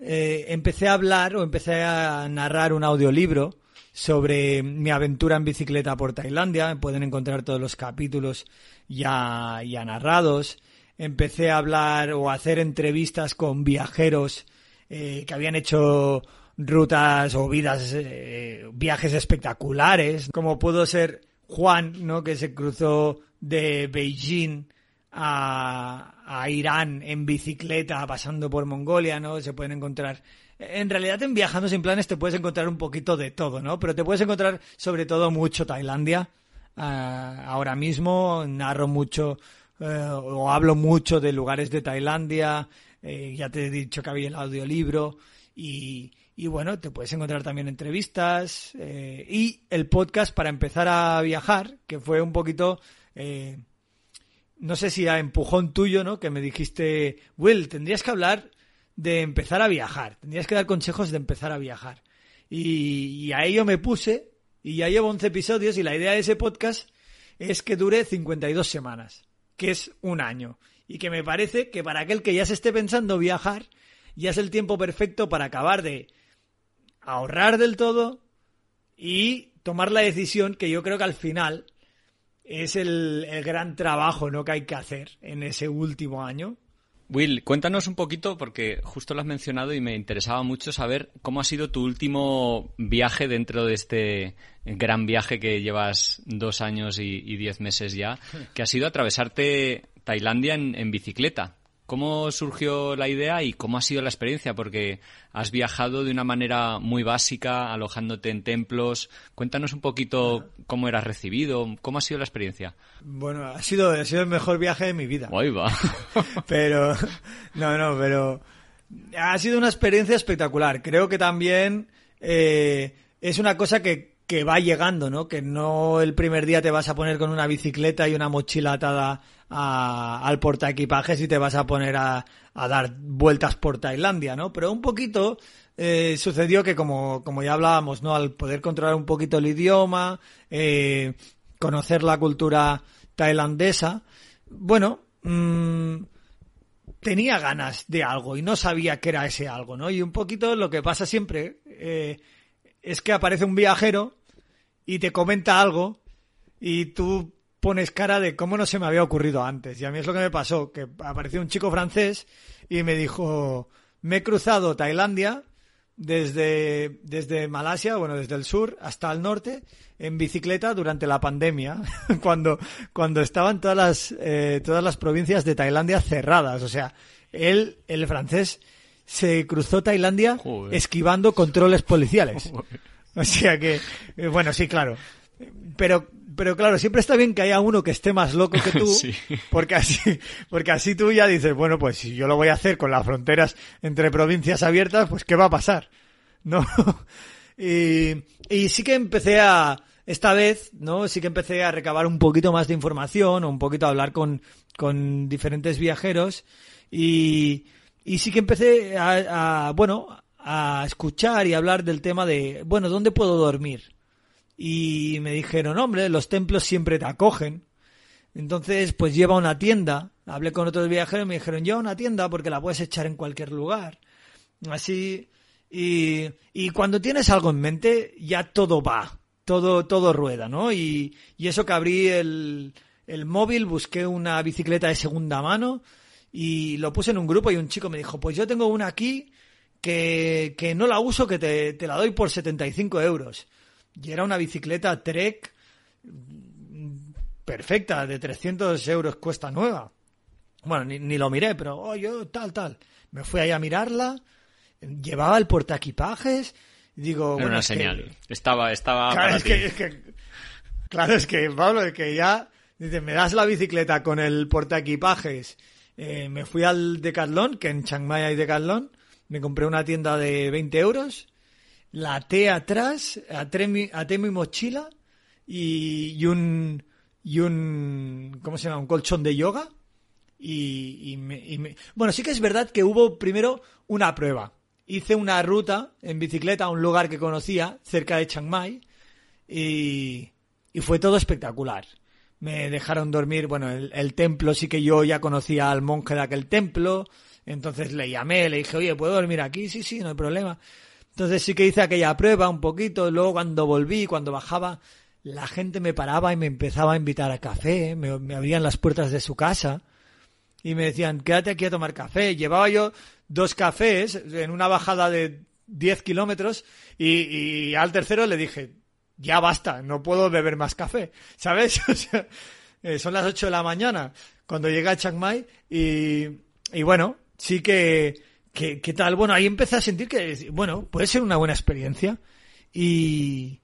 A: eh, empecé a hablar o empecé a narrar un audiolibro sobre mi aventura en bicicleta por Tailandia. Pueden encontrar todos los capítulos ya, ya narrados. Empecé a hablar o a hacer entrevistas con viajeros eh, que habían hecho rutas o vidas, eh, viajes espectaculares, como pudo ser Juan, ¿no? Que se cruzó de Beijing a, a Irán en bicicleta pasando por Mongolia, ¿no? Se pueden encontrar. En realidad, en Viajando sin planes te puedes encontrar un poquito de todo, ¿no? Pero te puedes encontrar sobre todo mucho Tailandia. Ah, ahora mismo narro mucho eh, o hablo mucho de lugares de Tailandia. Eh, ya te he dicho que había el audiolibro. Y, y bueno, te puedes encontrar también entrevistas eh, y el podcast para empezar a viajar, que fue un poquito, eh, no sé si a empujón tuyo, ¿no? Que me dijiste, Will, tendrías que hablar de empezar a viajar, tendrías que dar consejos de empezar a viajar. Y, y a ello me puse y ya llevo 11 episodios y la idea de ese podcast es que dure 52 semanas, que es un año. Y que me parece que para aquel que ya se esté pensando viajar, ya es el tiempo perfecto para acabar de ahorrar del todo y tomar la decisión que yo creo que al final es el, el gran trabajo ¿no? que hay que hacer en ese último año.
B: Will, cuéntanos un poquito, porque justo lo has mencionado y me interesaba mucho saber cómo ha sido tu último viaje dentro de este gran viaje que llevas dos años y, y diez meses ya, que ha sido atravesarte Tailandia en, en bicicleta. ¿Cómo surgió la idea y cómo ha sido la experiencia? Porque has viajado de una manera muy básica, alojándote en templos. Cuéntanos un poquito cómo eras recibido, cómo ha sido la experiencia.
A: Bueno, ha sido, ha sido el mejor viaje de mi vida.
B: Ahí va.
A: Pero, no, no, pero ha sido una experiencia espectacular. Creo que también eh, es una cosa que que va llegando, ¿no? Que no el primer día te vas a poner con una bicicleta y una mochila atada a- al portaequipajes y te vas a poner a, a dar vueltas por Tailandia, ¿no? Pero un poquito eh, sucedió que como, como ya hablábamos, ¿no? Al poder controlar un poquito el idioma, eh, conocer la cultura tailandesa, bueno, mm, tenía ganas de algo y no sabía qué era ese algo, ¿no? Y un poquito lo que pasa siempre eh, es que aparece un viajero y te comenta algo y tú pones cara de cómo no se me había ocurrido antes. Y a mí es lo que me pasó, que apareció un chico francés y me dijo, me he cruzado Tailandia desde, desde Malasia, bueno, desde el sur hasta el norte, en bicicleta durante la pandemia, cuando, cuando estaban todas las, eh, todas las provincias de Tailandia cerradas. O sea, él, el francés, se cruzó Tailandia
B: Joder.
A: esquivando controles policiales. O sea que, eh, bueno, sí, claro. Pero, pero claro, siempre está bien que haya uno que esté más loco que tú,
B: Sí.
A: porque así, porque así tú ya dices, bueno, pues si yo lo voy a hacer con las fronteras entre provincias abiertas, pues ¿qué va a pasar? ¿No? Y, y sí que empecé a, esta vez, ¿no? Sí que empecé a recabar un poquito más de información, o un poquito a hablar con, con diferentes viajeros, y, y sí que empecé a, a, bueno, a escuchar y hablar del tema de, bueno, ¿dónde puedo dormir? Y me dijeron, hombre, los templos siempre te acogen. Entonces, pues lleva una tienda. Hablé con otros viajeros y me dijeron, lleva una tienda porque la puedes echar en cualquier lugar. Así, y, y cuando tienes algo en mente, ya todo va, todo, todo rueda, ¿no? Y, y eso que abrí el, el móvil, busqué una bicicleta de segunda mano y lo puse en un grupo y un chico me dijo, pues yo tengo una aquí que, que no la uso, que te, te la doy por 75 euros. Y era una bicicleta Trek mm, perfecta, de 300 euros cuesta nueva. Bueno, ni, ni lo miré, pero oh, yo tal, tal. Me fui ahí a mirarla, llevaba el portaequipajes, digo,
B: Era
A: bueno,
B: una
A: es que-
B: señal. Estaba, estaba
A: Claro,
B: para
A: es
B: ti.
A: que, es que- claro, es que, Pablo, es que ya, dice, me das la bicicleta con el portaequipajes. Eh, me fui al Decathlon, que en Chiang Mai hay Decathlon, me compré una tienda de 20 euros, la até atrás, até mi, até mi mochila y, y un, y un, ¿cómo se llama? Un colchón de yoga. Y, me- y me- Bueno, sí que es verdad que hubo primero una prueba. Hice una ruta en bicicleta a un lugar que conocía, cerca de Chiang Mai, y, y fue todo espectacular. Me dejaron dormir, bueno, el templo sí que yo ya conocía al monje de aquel templo, entonces le llamé, le dije, oye, ¿puedo dormir aquí? Sí, sí, no hay problema. Entonces sí que hice aquella prueba un poquito, luego cuando volví, cuando bajaba, la gente me paraba y me empezaba a invitar a café, me, me abrían las puertas de su casa y me decían, quédate aquí a tomar café. Llevaba yo dos cafés en una bajada de 10 kilómetros y, al tercero le dije, ya basta, no puedo beber más café, ¿sabes? O sea, eh, son las 8 de la mañana cuando llegué a Chiang Mai y bueno, sí que, que, ¿qué tal? Bueno, ahí empecé a sentir que, bueno, puede ser una buena experiencia y,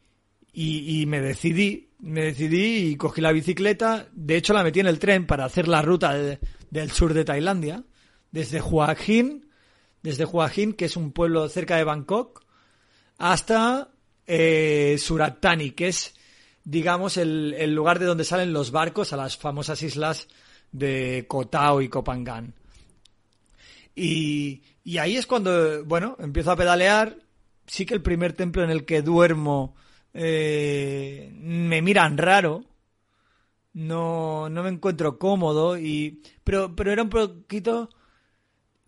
A: y, y me decidí, me decidí y cogí la bicicleta. De hecho, la metí en el tren para hacer la ruta de- del sur de Tailandia, desde Hua Hin, desde Hua Hin, que es un pueblo cerca de Bangkok, hasta eh, Surat Thani, que es, digamos, el, el lugar de donde salen los barcos a las famosas islas de Koh Tao y Koh Phangan. Y, y ahí es cuando, bueno, empiezo a pedalear. Sí que el primer templo en el que duermo eh, me miran raro. No, no me encuentro cómodo. Y, pero, pero era un poquito.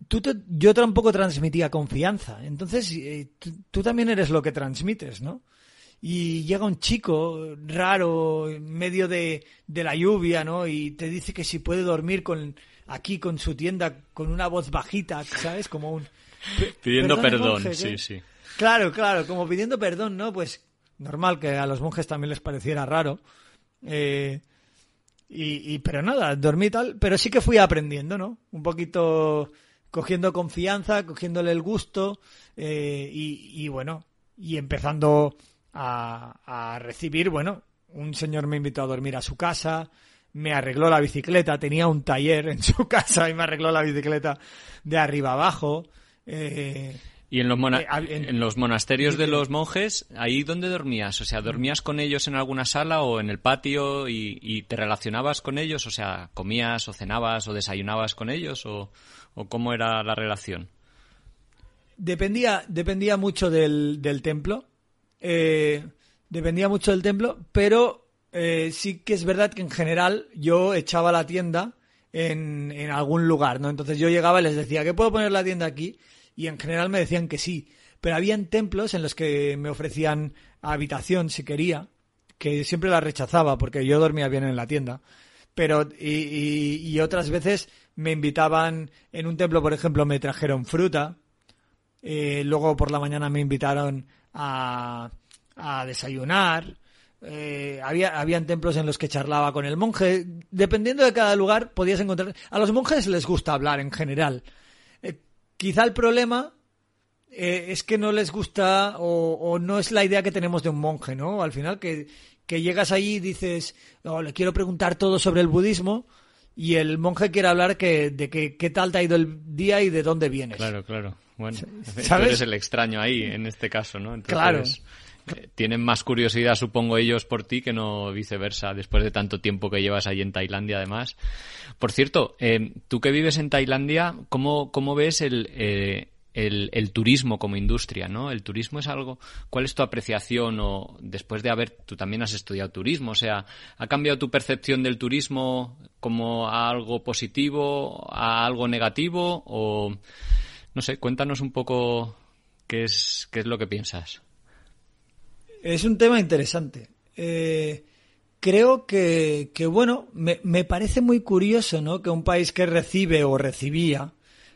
A: Tú yo tampoco transmitía confianza. Entonces, eh, tú, tú también eres lo que transmites, ¿no? Y llega un chico raro en medio de, de la lluvia, ¿no? Y te dice que si puede dormir con aquí con su tienda con una voz bajita, ¿sabes? Como un "Pe-
B: Pidiendo perdón, sí,
A: ¿qué?".
B: sí.
A: Claro, claro, como pidiendo perdón, ¿no? Pues normal que a los monjes también les pareciera raro. Eh, y, y- pero nada, dormí tal, pero sí que fui aprendiendo, ¿no? Un poquito cogiendo confianza, cogiéndole el gusto eh, y, y bueno, y empezando a, a recibir, bueno, un señor me invitó a dormir a su casa, me arregló la bicicleta, tenía un taller en su casa y me arregló la bicicleta de arriba abajo. eh,
B: ¿Y en los, mona-
A: Eh, en-
B: en los monasterios de los monjes, ahí dónde dormías? O sea, ¿dormías con ellos en alguna sala o en el patio y, y te relacionabas con ellos? O sea, ¿comías o cenabas o desayunabas con ellos? ¿O, o cómo era la relación?
A: Dependía, dependía mucho del, del templo. eh, dependía mucho del templo, pero eh, sí que es verdad que en general yo echaba la tienda en, en algún lugar, ¿no? Entonces yo llegaba y les decía, ¿qué puedo poner la tienda aquí? Y en general me decían que sí. Pero habían templos en los que me ofrecían habitación si quería, que siempre la rechazaba porque yo dormía bien en la tienda. Pero, y, y- y otras veces me invitaban, en un templo, por ejemplo, me trajeron fruta, eh, luego por la mañana me invitaron a, a desayunar. Eh, había, habían templos en los que charlaba con el monje. Dependiendo de cada lugar, podías encontrar. A los monjes les gusta hablar en general. Eh, quizá el problema eh, es que no les gusta o, o no es la idea que tenemos de un monje, ¿no? Al final que, que llegas allí y dices, "Oh, le quiero preguntar todo sobre el budismo y el monje quiere hablar que, de que, qué tal te ha ido el día y de dónde vienes.
B: Claro, claro. Bueno, tú
A: ¿Sabes?
B: eres el extraño ahí, en este caso, ¿no? Entonces,
A: Claro.
B: Eh, Tienen más curiosidad, supongo, ellos por ti que no viceversa, después de tanto tiempo que llevas ahí en Tailandia, además. Por cierto, eh, tú que vives en Tailandia, ¿cómo, cómo ves el, eh, el, el turismo como industria, ¿no? El turismo es algo. ¿Cuál es tu apreciación o después de haber, tú también has estudiado turismo, o sea, ¿ha cambiado tu percepción del turismo como a algo positivo, a algo negativo o no sé, cuéntanos un poco qué es qué es lo que piensas?
A: Es un tema interesante. Eh, creo que, que, bueno, me, me parece muy curioso, ¿no? Que un país que recibe o recibía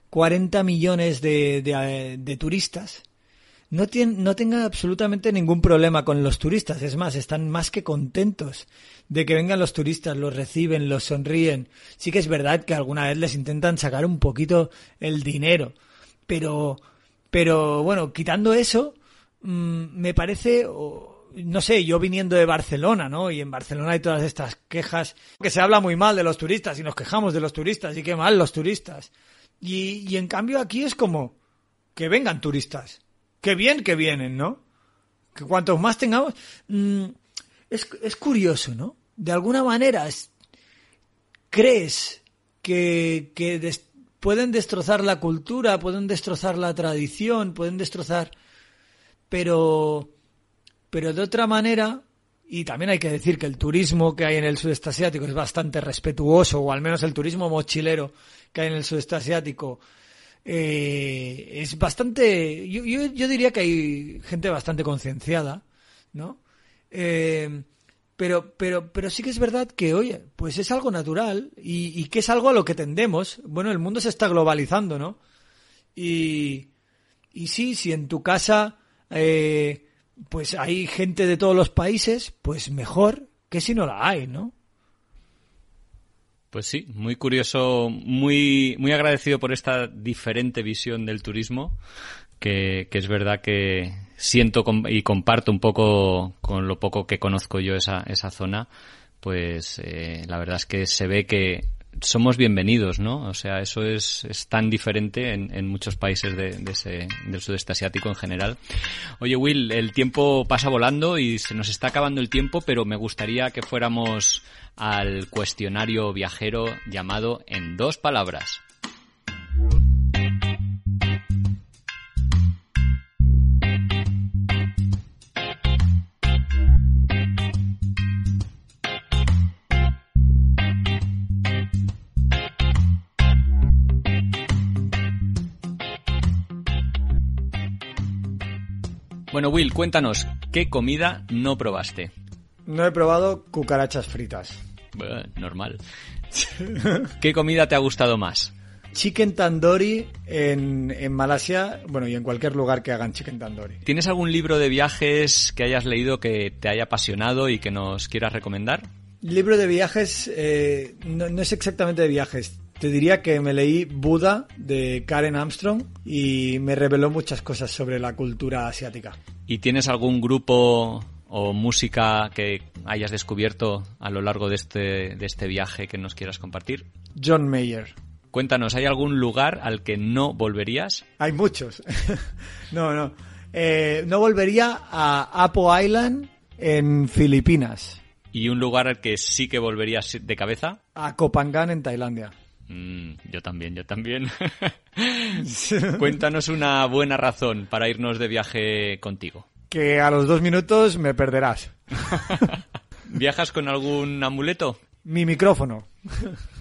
A: 40 millones de, de, de turistas no, tiene, no tenga absolutamente ningún problema con los turistas. Es más, están más que contentos de que vengan los turistas, los reciben, los sonríen. Sí que es verdad que alguna vez les intentan sacar un poquito el dinero, pero, pero bueno, quitando eso, mm, me parece, no sé, yo viniendo de Barcelona, ¿no? Y en Barcelona hay todas estas quejas, que se habla muy mal de los turistas y nos quejamos de los turistas y qué mal los turistas. Y, en cambio aquí es como que vengan turistas. Qué bien que vienen, ¿no? Que cuantos más tengamos... mm, es, es curioso, ¿no? De alguna manera es- crees que, pueden destrozar la cultura, pueden destrozar la tradición, pueden destrozar... Pero... Pero de otra manera... Y también hay que decir que el turismo que hay en el sudeste asiático es bastante respetuoso, o al menos el turismo mochilero que hay en el sudeste asiático eh, es bastante. Yo, yo, yo diría que hay gente bastante concienciada, ¿no? Eh, pero, pero, pero sí que es verdad que, oye, pues es algo natural y, y que es algo a lo que tendemos. Bueno, el mundo se está globalizando, ¿no? Y, y sí, si en tu casa eh, pues hay gente de todos los países, pues mejor que si no la hay, ¿no?
B: Pues sí, muy curioso, muy, muy agradecido por esta diferente visión del turismo, que, que es verdad que siento y comparto un poco con lo poco que conozco yo esa, esa zona, pues eh, la verdad es que se ve que somos bienvenidos, ¿no? O sea, eso es, es tan diferente en, muchos países de, del sudeste asiático en general. Oye, Will, el tiempo pasa volando y se nos está acabando el tiempo, pero me gustaría que fuéramos al cuestionario viajero llamado En dos palabras. Bueno, Will, cuéntanos, ¿qué comida no probaste?
A: No he probado cucarachas fritas.
B: Bueno, normal. ¿Qué comida te ha gustado más?
A: Chicken tandoori en, en Malasia, bueno, y en cualquier lugar que hagan chicken tandoori.
B: ¿Tienes algún libro de viajes que hayas leído que te haya apasionado y que nos quieras recomendar?
A: Libro de viajes, eh, no, no es exactamente de viajes. Te diría que me leí Buda de Karen Armstrong y me reveló muchas cosas sobre la cultura asiática.
B: ¿Y tienes algún grupo o música que hayas descubierto a lo largo de este, de este viaje que nos quieras compartir?
A: John Mayer.
B: Cuéntanos, ¿hay algún lugar al que no volverías?
A: Hay muchos. no, no. Eh, no volvería a Apo Island en Filipinas.
B: ¿Y un lugar al que sí que volverías de cabeza?
A: A Kopangan en Tailandia.
B: Mm, yo también, yo también. Cuéntanos una buena razón para irnos de viaje contigo.
A: Que a los dos minutos me perderás.
B: ¿Viajas con algún amuleto?
A: Mi micrófono.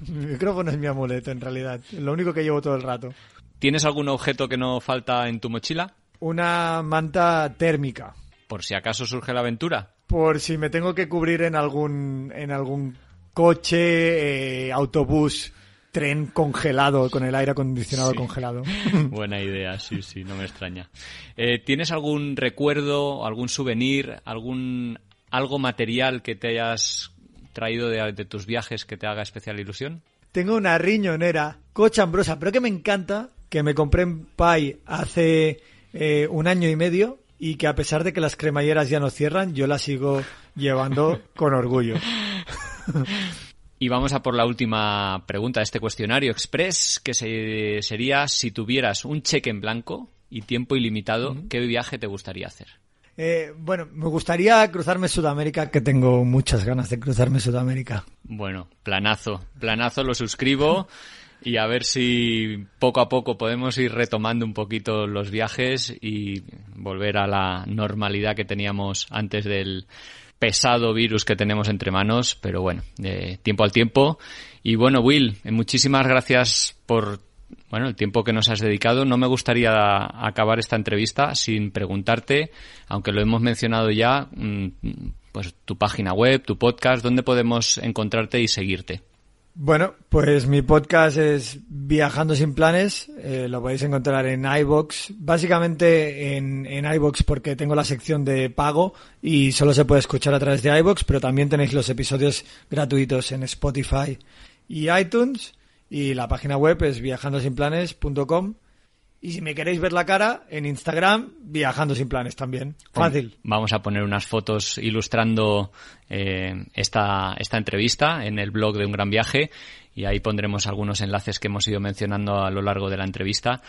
A: mi micrófono es mi amuleto, en realidad. Lo único que llevo todo el rato.
B: ¿Tienes algún objeto que no falta en tu mochila?
A: Una manta térmica.
B: Por si acaso surge la aventura.
A: Por si me tengo que cubrir en algún, en algún coche, eh, autobús, tren congelado, con el aire acondicionado
B: Sí.
A: congelado.
B: Buena idea, sí, sí, no me extraña. Eh, ¿Tienes algún recuerdo, algún souvenir, algún algo material que te hayas traído de, de tus viajes que te haga especial ilusión?
A: Tengo una riñonera cochambrosa, pero que me encanta, que me compré en Pai hace eh, un año y medio y que a pesar de que las cremalleras ya no cierran, yo la sigo llevando con orgullo.
B: Y vamos a por la última pregunta de este cuestionario express, que se- sería si tuvieras un cheque en blanco y tiempo ilimitado, ¿qué viaje te gustaría hacer?
A: Eh, bueno, me gustaría cruzarme Sudamérica, que tengo muchas ganas de cruzarme Sudamérica.
B: Bueno, planazo, planazo, lo suscribo y a ver si poco a poco podemos ir retomando un poquito los viajes y volver a la normalidad que teníamos antes del pesado virus que tenemos entre manos, pero bueno, de tiempo al tiempo. Y bueno, Will, eh, muchísimas gracias por bueno, el tiempo que nos has dedicado. No me gustaría acabar esta entrevista sin preguntarte, aunque lo hemos mencionado ya, mm, pues tu página web, tu podcast, ¿dónde podemos encontrarte y seguirte?
A: Bueno, pues mi podcast es Viajando sin planes, eh, lo podéis encontrar en iBox, básicamente en, en iBox porque tengo la sección de pago y solo se puede escuchar a través de iBox, pero también tenéis los episodios gratuitos en Spotify y iTunes. Y la página web es viajandosinplanes.com y si me queréis ver la cara en Instagram, Viajando sin planes también, fácil.
B: Vamos a poner unas fotos ilustrando eh, esta, esta entrevista en el blog de Un Gran Viaje y ahí pondremos algunos enlaces que hemos ido mencionando a lo largo de la entrevista.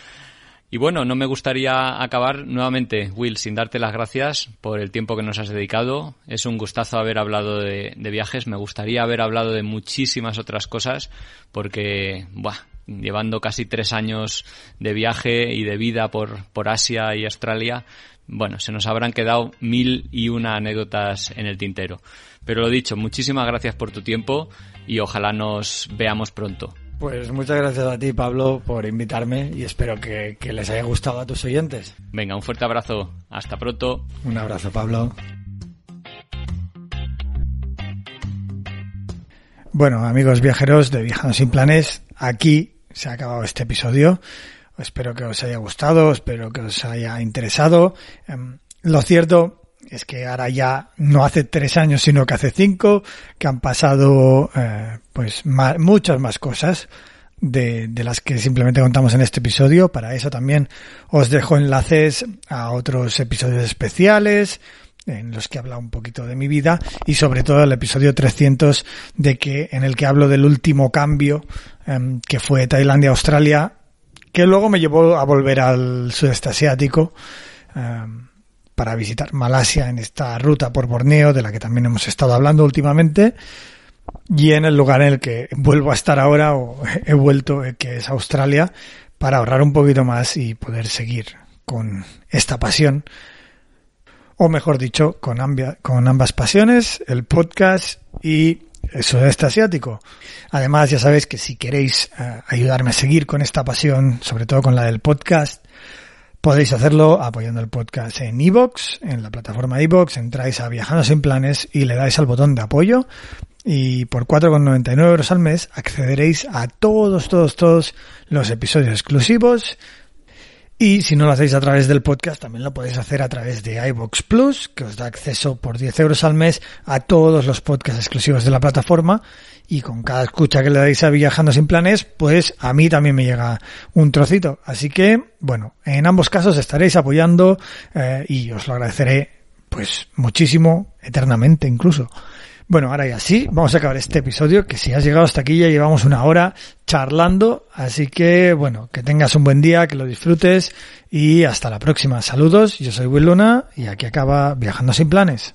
B: Y bueno, no me gustaría acabar nuevamente, Will, sin darte las gracias por el tiempo que nos has dedicado. Es un gustazo haber hablado de, de viajes. Me gustaría haber hablado de muchísimas otras cosas porque, buah, llevando casi tres años de viaje y de vida por, por Asia y Australia, bueno, se nos habrán quedado mil y una anécdotas en el tintero. Pero lo dicho, muchísimas gracias por tu tiempo y ojalá nos veamos pronto.
A: Pues muchas gracias a ti, Pablo, por invitarme y espero que, que les haya gustado a tus oyentes.
B: Venga, un fuerte abrazo. Hasta pronto.
A: Un abrazo, Pablo. Bueno, amigos viajeros de Viajando sin Planes, aquí se ha acabado este episodio. Espero que os haya gustado, espero que os haya interesado. Em, Lo cierto es que ahora ya no hace tres años, sino que hace cinco, que han pasado eh, pues muchas más cosas de las que simplemente contamos en este episodio. Para eso también os dejo enlaces a otros episodios especiales en los que habla un poquito de mi vida y sobre todo el episodio 300 de que en el que hablo del último cambio em, que fue Tailandia-Australia que luego me llevó a volver al sudeste asiático em, para visitar Malasia en esta ruta por Borneo de la que también hemos estado hablando últimamente y en el lugar en el que vuelvo a estar ahora o he vuelto eh, que es Australia para ahorrar un poquito más y poder seguir con esta pasión o mejor dicho con, ambia- con ambas pasiones el podcast y el sudeste asiático. Además ya sabéis que si queréis eh, ayudarme a seguir con esta pasión sobre todo con la del podcast Podéis hacerlo apoyando el podcast en iBox, en la plataforma iBox, entráis a Viajando sin Planes y le dais al botón de apoyo y por 4,99 euros al mes accederéis a todos, todos, todos los episodios exclusivos y si no lo hacéis a través del podcast, también lo podéis hacer a través de iBox Plus, que os da acceso por 10 euros al mes a todos los podcasts exclusivos de la plataforma. Y con cada escucha que le dais a Viajando sin Planes, pues a mí también me llega un trocito. Así que, bueno, en ambos casos estaréis apoyando eh, y os lo agradeceré, pues muchísimo, eternamente incluso. Bueno, ahora ya sí, vamos a acabar este episodio, que si has llegado hasta aquí ya llevamos una hora charlando, así que bueno, que tengas un buen día, que lo disfrutes y hasta la próxima. Saludos, yo soy Will Luna y aquí acaba Viajando sin planes.